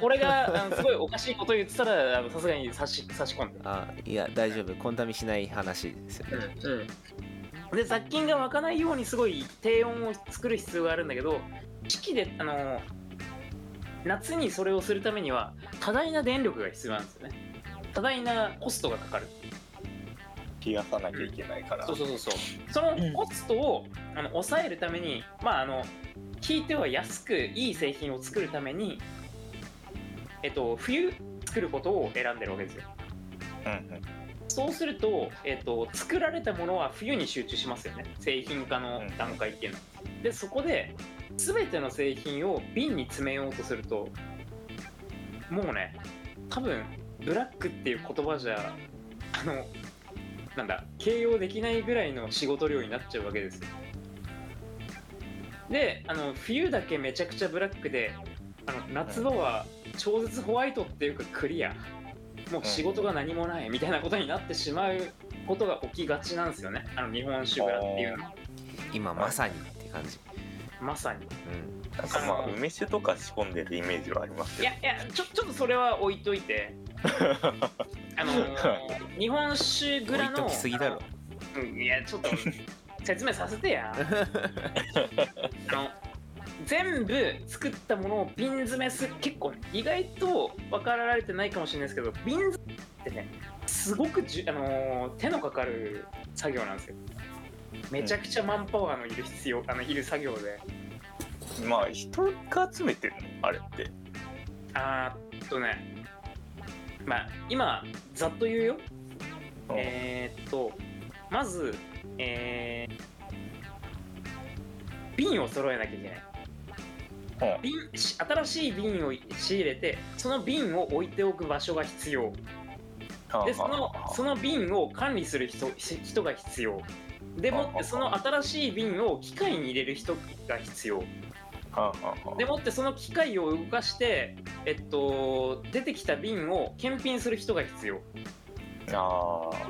俺があのすごいおかしいこと言ってたらあのさすがに差し差し込んで、あいや大丈夫。コンタミしない話ですよ。ねで雑菌が湧かないようにすごい低温を作る必要があるんだけど四季であの夏にそれをするためには多大な電力が必要なんですよね。多大なコストがかかる冷やさなきゃいけないから。そうそうそうそう。そのコストを、あの抑えるためにまああの引いては安くいい製品を作るためにえっと冬作ることを選んでるわけですよ。うんうん。そうすると、えっと作られたものは冬に集中しますよね。製品化の段階っていうのは。でそこで全ての製品を瓶に詰めようとするともうね多分ブラックっていう言葉じゃあのなんだ。形容できないぐらいの仕事量になっちゃうわけですよ。であの冬だけめちゃくちゃブラックであの夏場は超絶ホワイトっていうかクリア。もう仕事が何もないみたいなことになってしまうことが起きがちなんですよね。あの日本酒蔵っていうのは。今まさにって感じ。まさに。うん。なんかまあ梅酒とか仕込んでるイメージはありますけいやいやちょちょっとそれは置いといてあのー日本酒蔵のうんいやちょっと 説明させてや。あの全部作ったものを瓶詰めする結構ね意外と分かられてないかもしれないですけど瓶詰めってねすごくじゅ、あのー手のかかる作業なんですよ。めちゃくちゃマンパワーのいる必要あのいる作業で。どまあ人が集めてるの？あれって。あーっとねまあ今ざっと言うよ。えーっとまずえー瓶を揃えなきゃいけない。うん。瓶し新しい瓶を仕入れてその瓶を置いておく場所が必要。でそのその瓶を管理する人し人が必要。でもってその新しい瓶を機械に入れる人が必要でもってその機械を動かしてえっと出てきた瓶を検品する人が必要。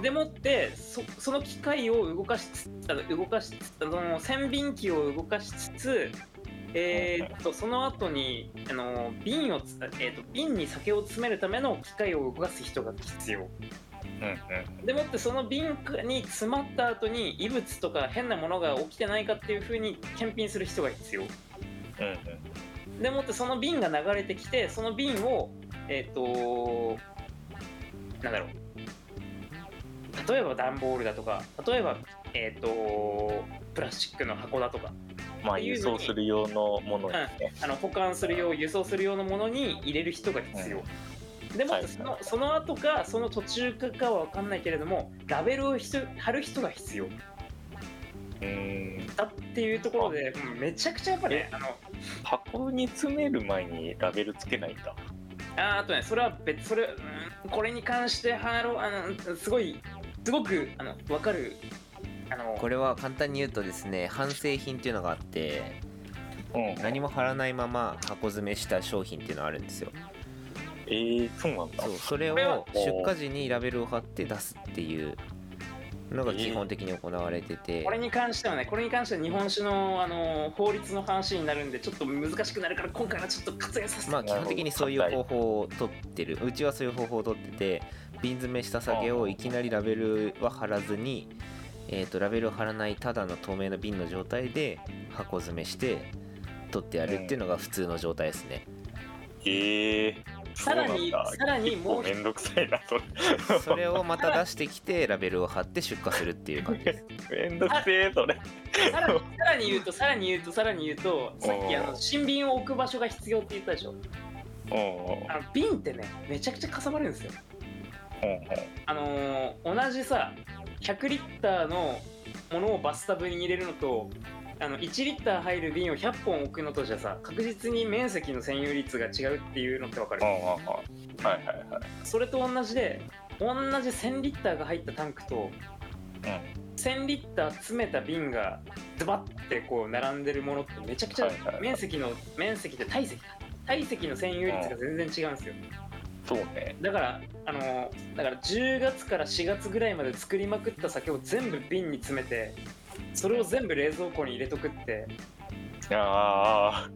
でもってそその機械を動かしつつ動かしつつあの洗瓶機を動かしつつえーっとその後にあの瓶をつ、えーっと瓶に酒を詰めるための機械を動かす人が必要。うん。でもってその瓶に詰まった後に異物とか変なものが起きてないかっていう風に検品する人が必要うんうん。でもってその瓶が流れてきてその瓶をえっ、となんだろう。例えば段ボールだとか例えばえっ、とプラスチックの箱だとか。まあ輸送する用のものですね。あの保管する用輸送する用のものに入れる人が必要、でもってその,、はいその後かその途中かかは分かんないけれどもラベルを人貼る人が必要うん。だっていうところでうん。めちゃくちゃやっぱねあの箱に詰める前にラベルつけないん。だ。ああとねそれは別それ、うん、これに関してはろあのすごいすごくあの分かるあのこれは簡単に言うとですね半製品っていうのがあってうん。何も貼らないまま箱詰めした商品っていうのがあるん。ですよえー、そうなん。だ。そうそれを出荷時にラベルを貼って出すっていうのが基本的に行われてて、これに関してはねこれに関しては日本酒のあの法律の話になるんでちょっと難しくなるから今回はちょっと割愛させて。まあ基本的にそういう方法を取ってる。うちはそういう方法を取ってて瓶詰めした酒をいきなりラベルは貼らずに、えー、とラベルを貼らないただの透明な瓶の状態で箱詰めして取ってやるっていうのが普通の状態ですね、えー、さらにさらにもうめんどくさいな、それ。それをまた出してきてラベルを貼って出荷するっていう感じです。めんどくせえ、それ。さらにさらに言うとさらに言うとさらに言うとさっきあの新瓶を置く場所が必要って言ったでしょ？うんあの瓶ってねめちゃくちゃかさばるんですよ。あのー同じさ100リッターのものをバスタブに入れるのとあの1リッター入る瓶を100本置くのとじゃさ確実に面積の占有率が違うっていうのってわかる。うんうんうんはいはいはい。それと同じで同じ1000リッターが入ったタンクと1000リッター詰めた瓶がズバッてこう並んでるものってめちゃくちゃ面積の面積で体積か体積の占有率が全然違うんですよ。そうね。だからあのだから10月から4月ぐらいまで作りまくった酒を全部瓶に詰めてそれを全部冷蔵庫に入れとくって。ああ、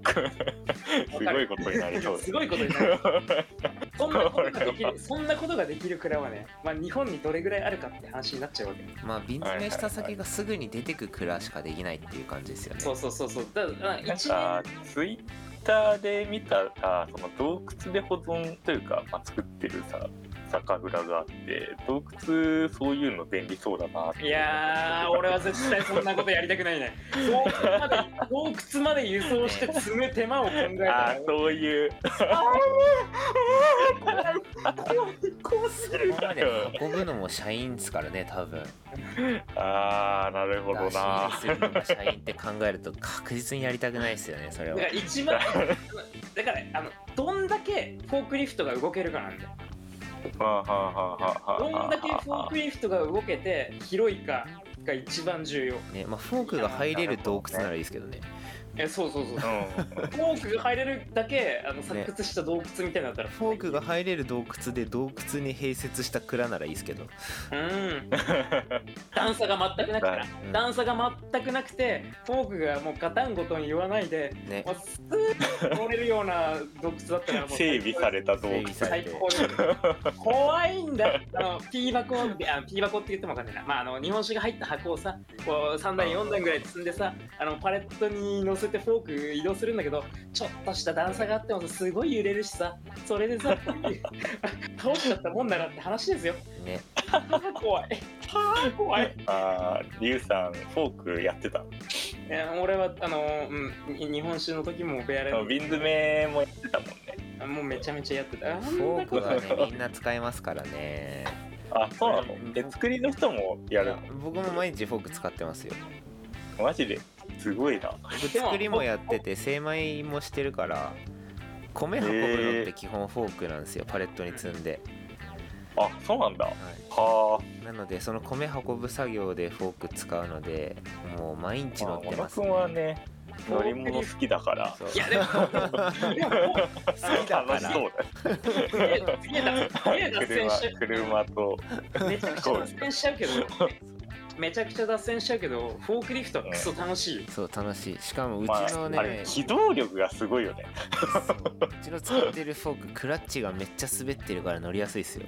すごいことになりそう。ですすごいことになる。そんなことができる そんなことができる蔵はね、まあ、日本にどれぐらいあるかって話になっちゃうわけ。まあ瓶詰めした酒がすぐに出てく蔵しかできないっていう感じですよね。そうそうそうそう。だからなん1か年ツイッターで見たらその洞窟で保存というか、まあ、作ってるさ酒蔵があって洞窟そういうの便利そうだないやー俺は絶対そんなことやりたくないね。洞窟まで洞窟まで輸送して積む手間を考えたら。ああそういう。こうすここまで運ぶのも社員ですからね多分。ああなるほどな。社員って考えると確実にやりたくないですよねそれは。だから一番だからあのどんだけフォークリフトが動けるかなんだよどんだけフォークリフトが動けて広いかが一番重要。ねまあフォークが入れる洞窟ならいいですけどねえそうそうそう。フうん。ォークが入れるだけあの発掘した洞窟みたいになったらフォークが入れる洞窟で洞窟に併設した蔵ならいいですけど。うん。段差が全くなくてな うん。段差が全くなくてフォークがもうガタンゴトン言わないでね。もうスーッと乗れるような洞窟だったらもう 整備された洞窟。最高。に。怖いんだ。あの P 箱あ P 箱って言っても分かんないな、まあ、あの日本酒が入った箱をさこう3段4段ぐらい積んでさあのパレットに乗せてフォーク移動するんだけどちょっとした段差があってもさすごい揺れるしさそれでさ倒しちゃったもんだなって話ですよ。ね。怖い。怖い。ああリュウさんフォークやってた？いや俺はあの、うん、日本酒の時もベアレ瓶詰めもやってたもんね。もうめちゃめちゃやってた。フォークはねみんな使えますからね。あそうなの？え作りの人もやる僕も毎日フォーク使ってますよ。マジで？すごいな。僕作りもやってて精米もしてるから米運ぶのって基本フォークなんですよパレットに積んで、あそうなんだ。ははあ。い、なのでその米運ぶ作業でフォーク使うのでもう毎日乗ってます、君はね乗り物好きだから。そう。いやでも好きだから。楽しそうすげえすげえ脱すげえ脱線しちゃ車車と。うめちゃくちゃ脱線しちゃうけど めちゃくちゃ脱線しちゃうけどフォークリフトはクソ楽しい。よ、そう楽しい。しかもうちまあ、のね、あれ機動力がすごいよね。そう。うちの使ってるフォーククラッチがめっちゃ滑ってるから乗りやすいっすよ。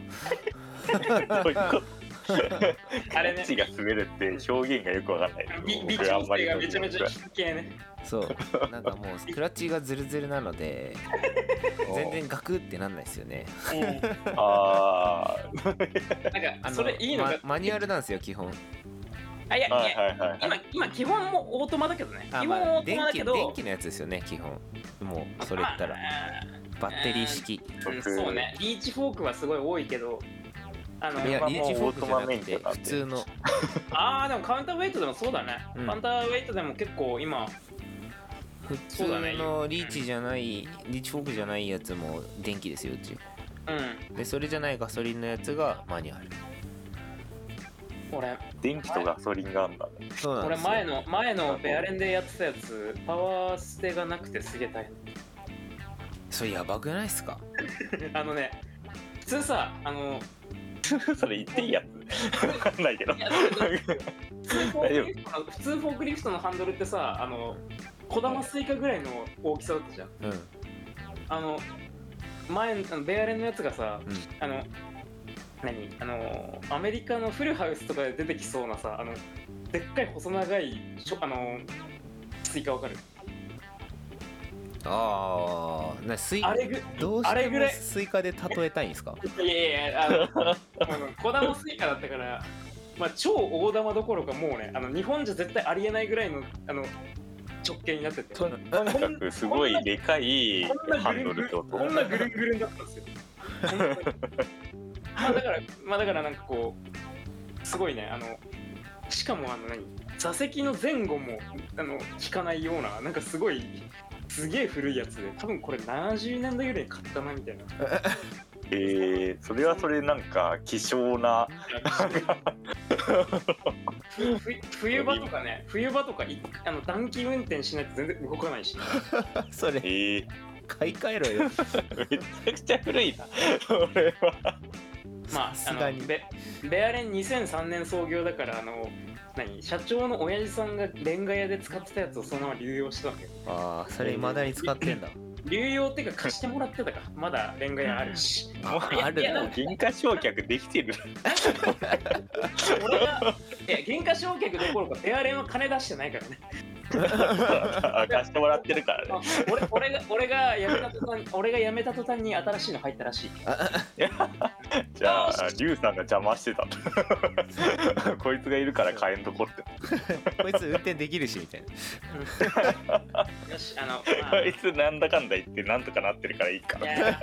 あれね。が滑るって表現がよくわかんない。び微僕あ調んまり整がめちゃめちゃ低系ね。そう。なんかもうクラッチがズルズルなので 全然ガクってなんないですよね。あなんかそれいいのか、まマニュアルなんですよ基本あいやはいやはいはい今今基本もオートマだけどね。あ、基まあ、本オートマだ電気けど。電気のやつですよね基本。もうそれ言ったら。まあバッテリー式。うんそうね。リーチフォークはすごい多いけどあのいやまあリーチフォークじゃなくて普通の。あーでもカウンターウェイトでもそうだね、うん。カウンターウェイトでも結構今普通そうだね。のリーチじゃないリーチフォークじゃないやつも電気ですようち。うん。でそれじゃないガソリンのやつがマニュアル俺電気とガソリンがあるんだね。俺そうなんですよ。前の前のベアレンでやってたやつパワー捨てがなくてすげえ大それやばくないっすか？変 あのね普通さあの それ言っていいやつ。わかんないけど。いやだって 普通フォークリフトの普通フォークリフトのハンドルってさあの小玉スイカぐらいの大きさだったじゃん。うん。あの前あのベアレンのやつがさ、うん。あの何？あのアメリカのフルハウスとかで出てきそうなさあのでっかい細長いしょあのスイカわかる？ああなスイあれぐどうしてもあれぐらいスイカで例えたいんですか？いやいやあのあの小玉スイカだったからまあ超大玉どころかもうねあの日本じゃ絶対ありえないぐらいのあの直径になってて。ととにかくすごいでかいこんなハンドルってこと？こんなぐるんぐるんだったんですよ まあだからまあだからなんかこうすごいねあのしかもあの何座席の前後もあの効かないようななんかすごいすげえ古いやつで多分これ70年代ぐらいに買ったなみたいな。えー、それはそれなんか希少な。冬場とかね冬場とかいあの暖気運転しないと全然動かないし それえー、買い替えろよ。めちゃくちゃ古いなそれはまああさすがに。のベベアレン2003年創業だからあの何社長の親父さんがレンガ屋で使ってたやつをそのまま流用してたわけよ。ああそれ未だに使ってんだ。流用っていうか貸してもらってたかまだレンガ屋あるし。もうあるの？もう原価償却できてる。俺がいや原価償却どころかベアレンは金出してないからね。あ貸してもらってるからあね俺俺が俺が辞めた途端俺が辞めた途端に新しいの入ったらしい。じゃあリュウさんが邪魔してた。こいつがいるから買えんとこって。こいつ運転できるしみたいな。よしあの、まこいつなんだかんだ言ってなんとかなってるからいいかあ、いや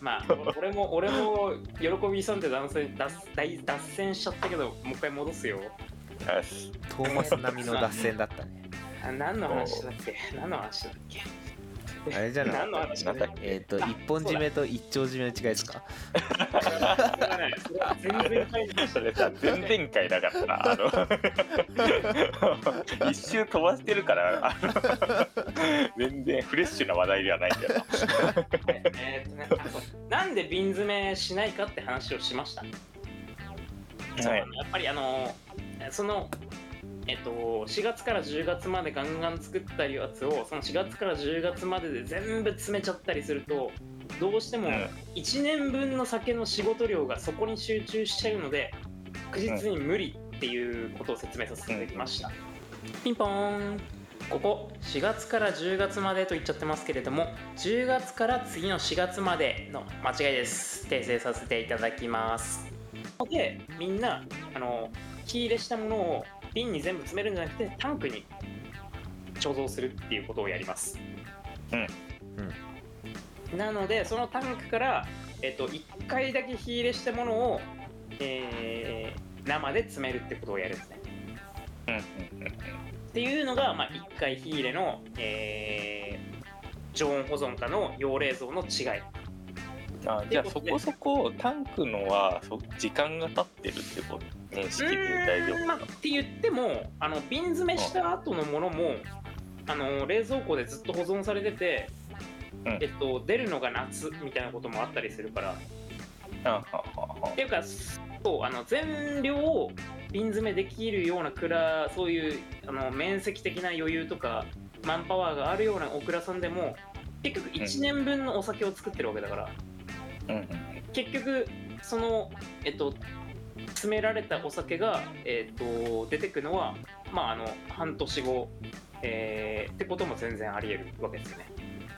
まあ俺も俺も喜びさんで脱線脱大脱線しちゃったけどもう一回戻すよトーマス並みの脱線だったね。あ何の話だっけ？何の話だっけ？あれじゃない？何の話だっけ？えっ、と一本締めと一丁締めの違いですか？それさ前々回だからなあの 一周飛ばしてるからあの全然フレッシュな話題ではないんだよえーっとねなんで瓶詰めしないかって話をしました、はい。やっぱりあのそのえっと4月から10月までガンガン作ったやつをその4月から10月までで全部詰めちゃったりするとどうしてもうん。1年分の酒の仕事量がそこに集中しちゃうので確実に無理っていうことを説明させていただきました、ピンポーン。ここ4月から10月までと言っちゃってますけれども10月から次の4月までの間違いです。訂正させていただきます。でみんなあの火入れしたものを瓶に全部詰めるんじゃなくてタンクに貯蔵するっていうことをやります。なのでそのタンクから、えっと、1回だけ火入れしたものを、えー生で詰めるってことをやるんですね。うんうんうんっていうのが、まあ、1回火入れの、えー常温保存かの用冷蔵の違いあじゃあそこそこタンクのはそ時間が経ってるってこと。認識で大丈うーんまあって言ってもあの瓶詰めした後のものもあの冷蔵庫でずっと保存されてて、うん。えっと、出るのが夏みたいなこともあったりするから。っていうかそそうあの全量を瓶詰めできるような蔵そういうあの面積的な余裕とかマンパワーがあるようなお蔵さんでも結局1年分のお酒を作ってるわけだから、うんうん結局そのえっと詰められたお酒が、えっと、出てくのはまああの半年後、えーってことも全然あり得るわけですよね。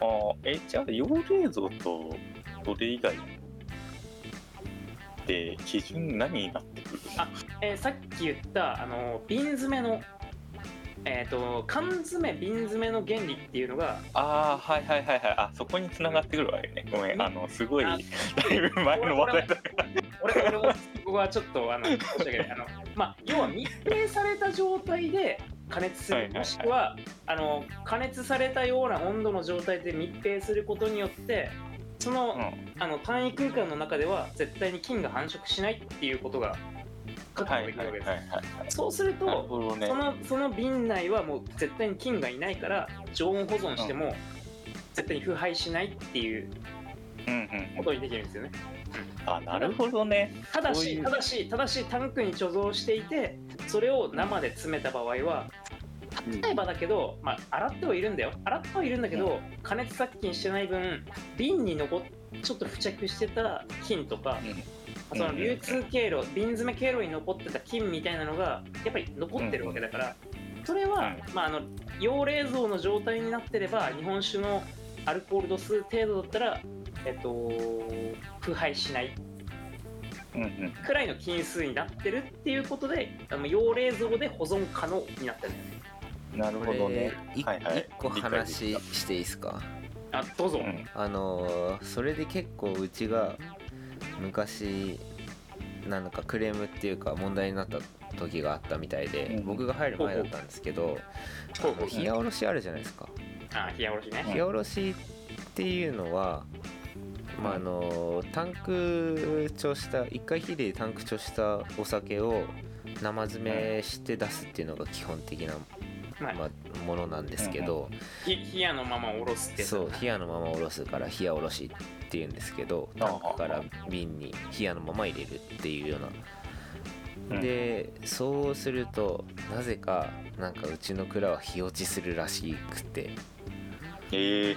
あーえじゃあ養冷蔵とそれ以外で基準何になってくる？あえーさっき言ったあの瓶詰めの、えー、と缶詰瓶詰めの原理っていうのがああはいはいはいはい。あそこに繋がってくるわけね。ごめん。あのすごいあだいぶ前の話題だ。か ら俺俺もここはちょっとあの 申し訳ない。あの、まあ、要は密閉された状態で加熱する、はいはいはい。もしくはあの加熱されたような温度の状態で密閉することによってその,、うん。あの単位空間の中では絶対に菌が繁殖しないっていうことが確はいはい保できるわけです、そうするとね。そのその瓶内はもう絶対に菌がいないから常温保存しても絶対に腐敗しないっていううんうんことにできるんですよね。あなるほどね。ただし、ただし、ただし、タンクに貯蔵していて、それを生で詰めた場合は、例えばだけど、まあ、洗ってはいるんだよ。洗ってはいるんだけど、加熱殺菌してない分、瓶に残っちょっと付着してた菌とか、うんその流通経路、瓶詰め経路に残ってた菌みたいなのが、やっぱり残ってるわけだから、それは、まあ、あの溶冷蔵の状態になってれば、日本酒のアルコール度数程度だったら、えっと、腐敗しないうんうん。くらいの菌数になってるっていうことで、あの溶冷蔵で保存可能になってる。なるこほどね。れ一はいはい。一個話していいですか？あ、どうぞ。うん。あのーそれで結構うちが昔なんかクレームっていうか問題になった時があったみたいで、うん。僕が入る前だったんですけど冷やおろしあるじゃないですか。あ、冷やおろしね。冷やおろし。っていうのは、まあ、あのタンク貯した一回火でタンク貯したお酒を生詰めして出すっていうのが基本的な、まあ、まあ、ものなんですけど、ひ冷やのままおろすってそう冷やのままおろすから冷やおろしっていうんですけどタンクから瓶に冷やのまま入れるっていうような、うん。でそうするとなぜかなんかうちの蔵は日落ちするらしくて。ええ。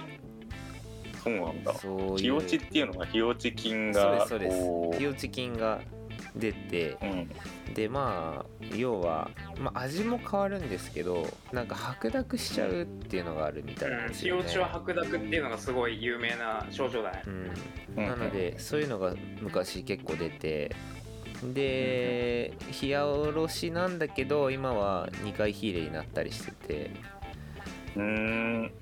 そうなんだ。そう日落ちっていうのは日落ち菌そうでがすそうです。日落ち菌が出てうん。でまあ要は、まあ、味も変わるんですけどなんか白濁しちゃうっていうのがあるみたいなんうん、ですよね。塩落ちは白濁っていうのがすごい有名な症状だね。うん、なのでそういうのが昔結構出てで冷やおろしなんだけど今は2回火入れになったりしてて。うーん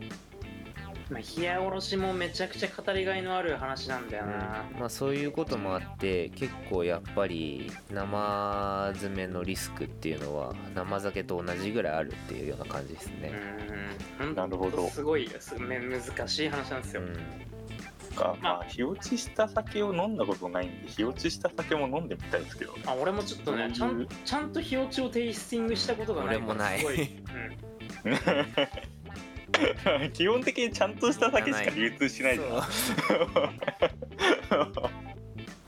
まあ、冷やおろしもめちゃくちゃ語りがいのある話なんだよな。まあそういうこともあって結構やっぱり生詰めのリスクっていうのは生酒と同じぐらいあるっていうような感じですね。うん、なるほど。すごいす。め難しい話なんですよ。うんかまあ日落ちした酒を飲んだことないんで日落ちした酒も飲んでみたいですけど。ねあ俺もちょっとねちゃんちゃんと日落ちをテイスティングしたことがない俺もない。すごい、うん、基本的にちゃんとした酒しか流通しないじゃん。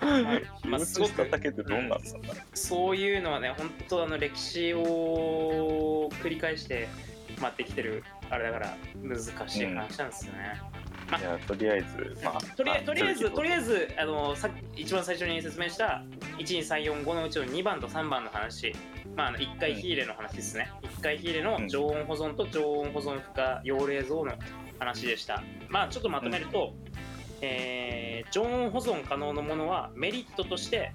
日 まあ落ちした酒ってどんなんうそういうのはね本当あの歴史を繰り返して、まあ、できてるあれだから難しい話なんですよね。いやとりあえずまあとりあえずとりあえずずあのさ一番最初に説明した12345のうちの2番と3番の話、まあ、あの1回火入れの話ですね、1回火入れの常温保存と常温保存負荷溶冷蔵の話でした。まあちょっとまとめると、えー常温保存可能なものはメリットとして、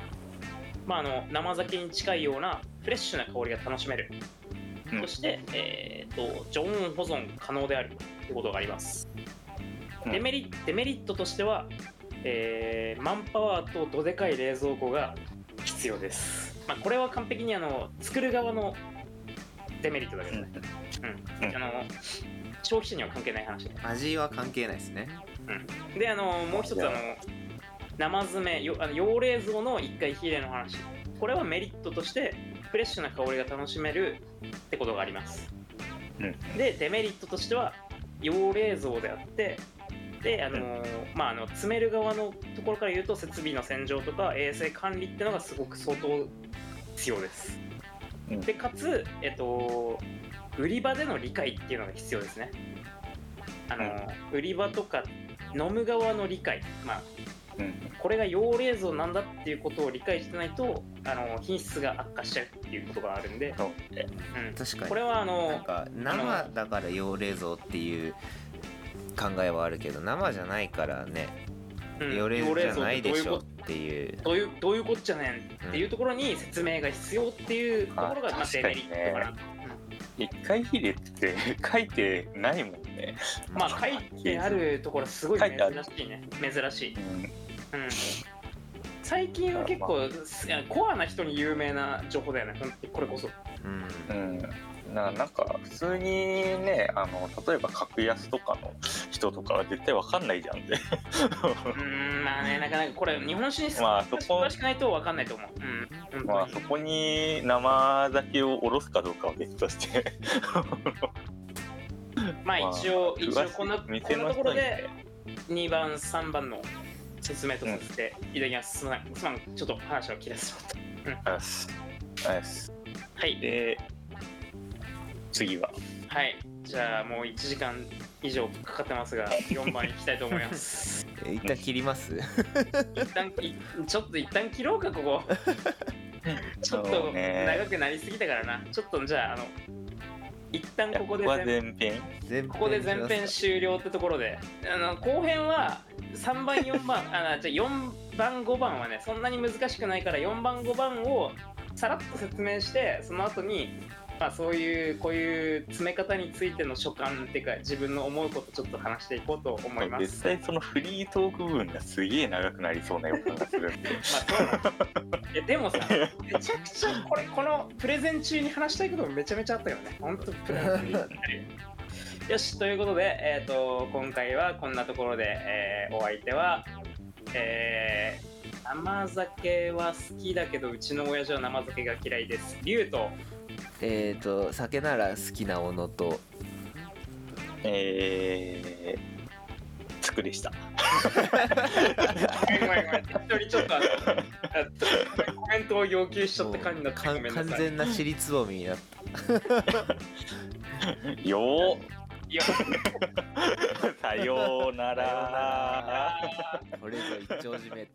まあ、あの生酒に近いようなフレッシュな香りが楽しめる、うん。そして、えー、と常温保存可能である。ということがあります。うん。デメリデメリットとしては、えーマンパワーとどでかい冷蔵庫が必要です、まあ、これは完璧にあの作る側のデメリットだけどね、うん。うん。あの消費者には関係ない話で味は関係ないですね。であのもう一つあの生詰めよあの溶冷蔵の1回火入れの話。これはメリットとしてフレッシュな香りが楽しめるってことがあります。うん。でデメリットとしては溶冷蔵であってであのーまああの詰める側のところから言うと設備の洗浄とか衛生管理っていうのがすごく相当必要です。うん。でかつえっと売り場での理解っていうのが必要ですね。あのー売り場とか飲む側の理解。まあうん。これが用冷蔵なんだっていうことを理解してないとあの品質が悪化しちゃうっていうことがあるんで、そう。ん、確かに。これはあなんのか生だから用冷蔵っていう考えはあるけど生じゃないからねうん。用冷蔵じゃないでしょっていう。どういうどういうこっちゃねんっていうところに説明が必要っていうところがあまあデメリットかな。一回入れって書いてないもんね。まあ書いてあるところすごい珍しいね。珍しい。うん。うん。最近は結構すコアな人に有名な情報だよね。これこそ。うん。うん、ななんか普通にねあの例えば格安とかの人とかは絶対わかんないじゃんってうんまあねなかなかこれ日本酒にまあそこ詳しくないと分かんないと思う。うん本当に。まあそこに生酒をおろすかどうかは別として。まあ一応、まあ一応こんなこん店なところで2番3番の説明とさせていただきます。すみません、すみませんちょっと話を切らせてもらっよしよした。はい、で次ははい、じゃあもう1時間以上かかってますが、4番いきたいと思います。え 一旦切ります？一旦いちょっと一旦切ろうか、ここ。ちょっそと長くなりすぎたからな。ちょっとじゃあ、あの、一旦ここでは全前編？前ここで前編終了ってところであの後編は3番4番あじゃあ4番5番はねそんなに難しくないから4番5番をさらっと説明してその後にまあそういうこういう詰め方についての所感っていうか自分の思うことちょっと話していこうと思います。絶。対そのフリートーク部分がすげえ長くなりそうな予感がするんで。まあそうなの いやでもさめちゃくちゃこれこのプレゼン中に話したいこともめちゃめちゃあったよね。本当プレゼンよしということで、えー、と今回はこんなところで、えーお相手はえー生酒は好きだけどうちの親父は生酒が嫌いです。リュウとえっ、と酒なら好きなものと。えー、つくでした。ごめんごめんごめん。適当にちょっとあのあコメントを要求しちゃった感じになってかごめんなさい。完全な尻つぼみになった。よーいやさようなら。これぞ一丁締めって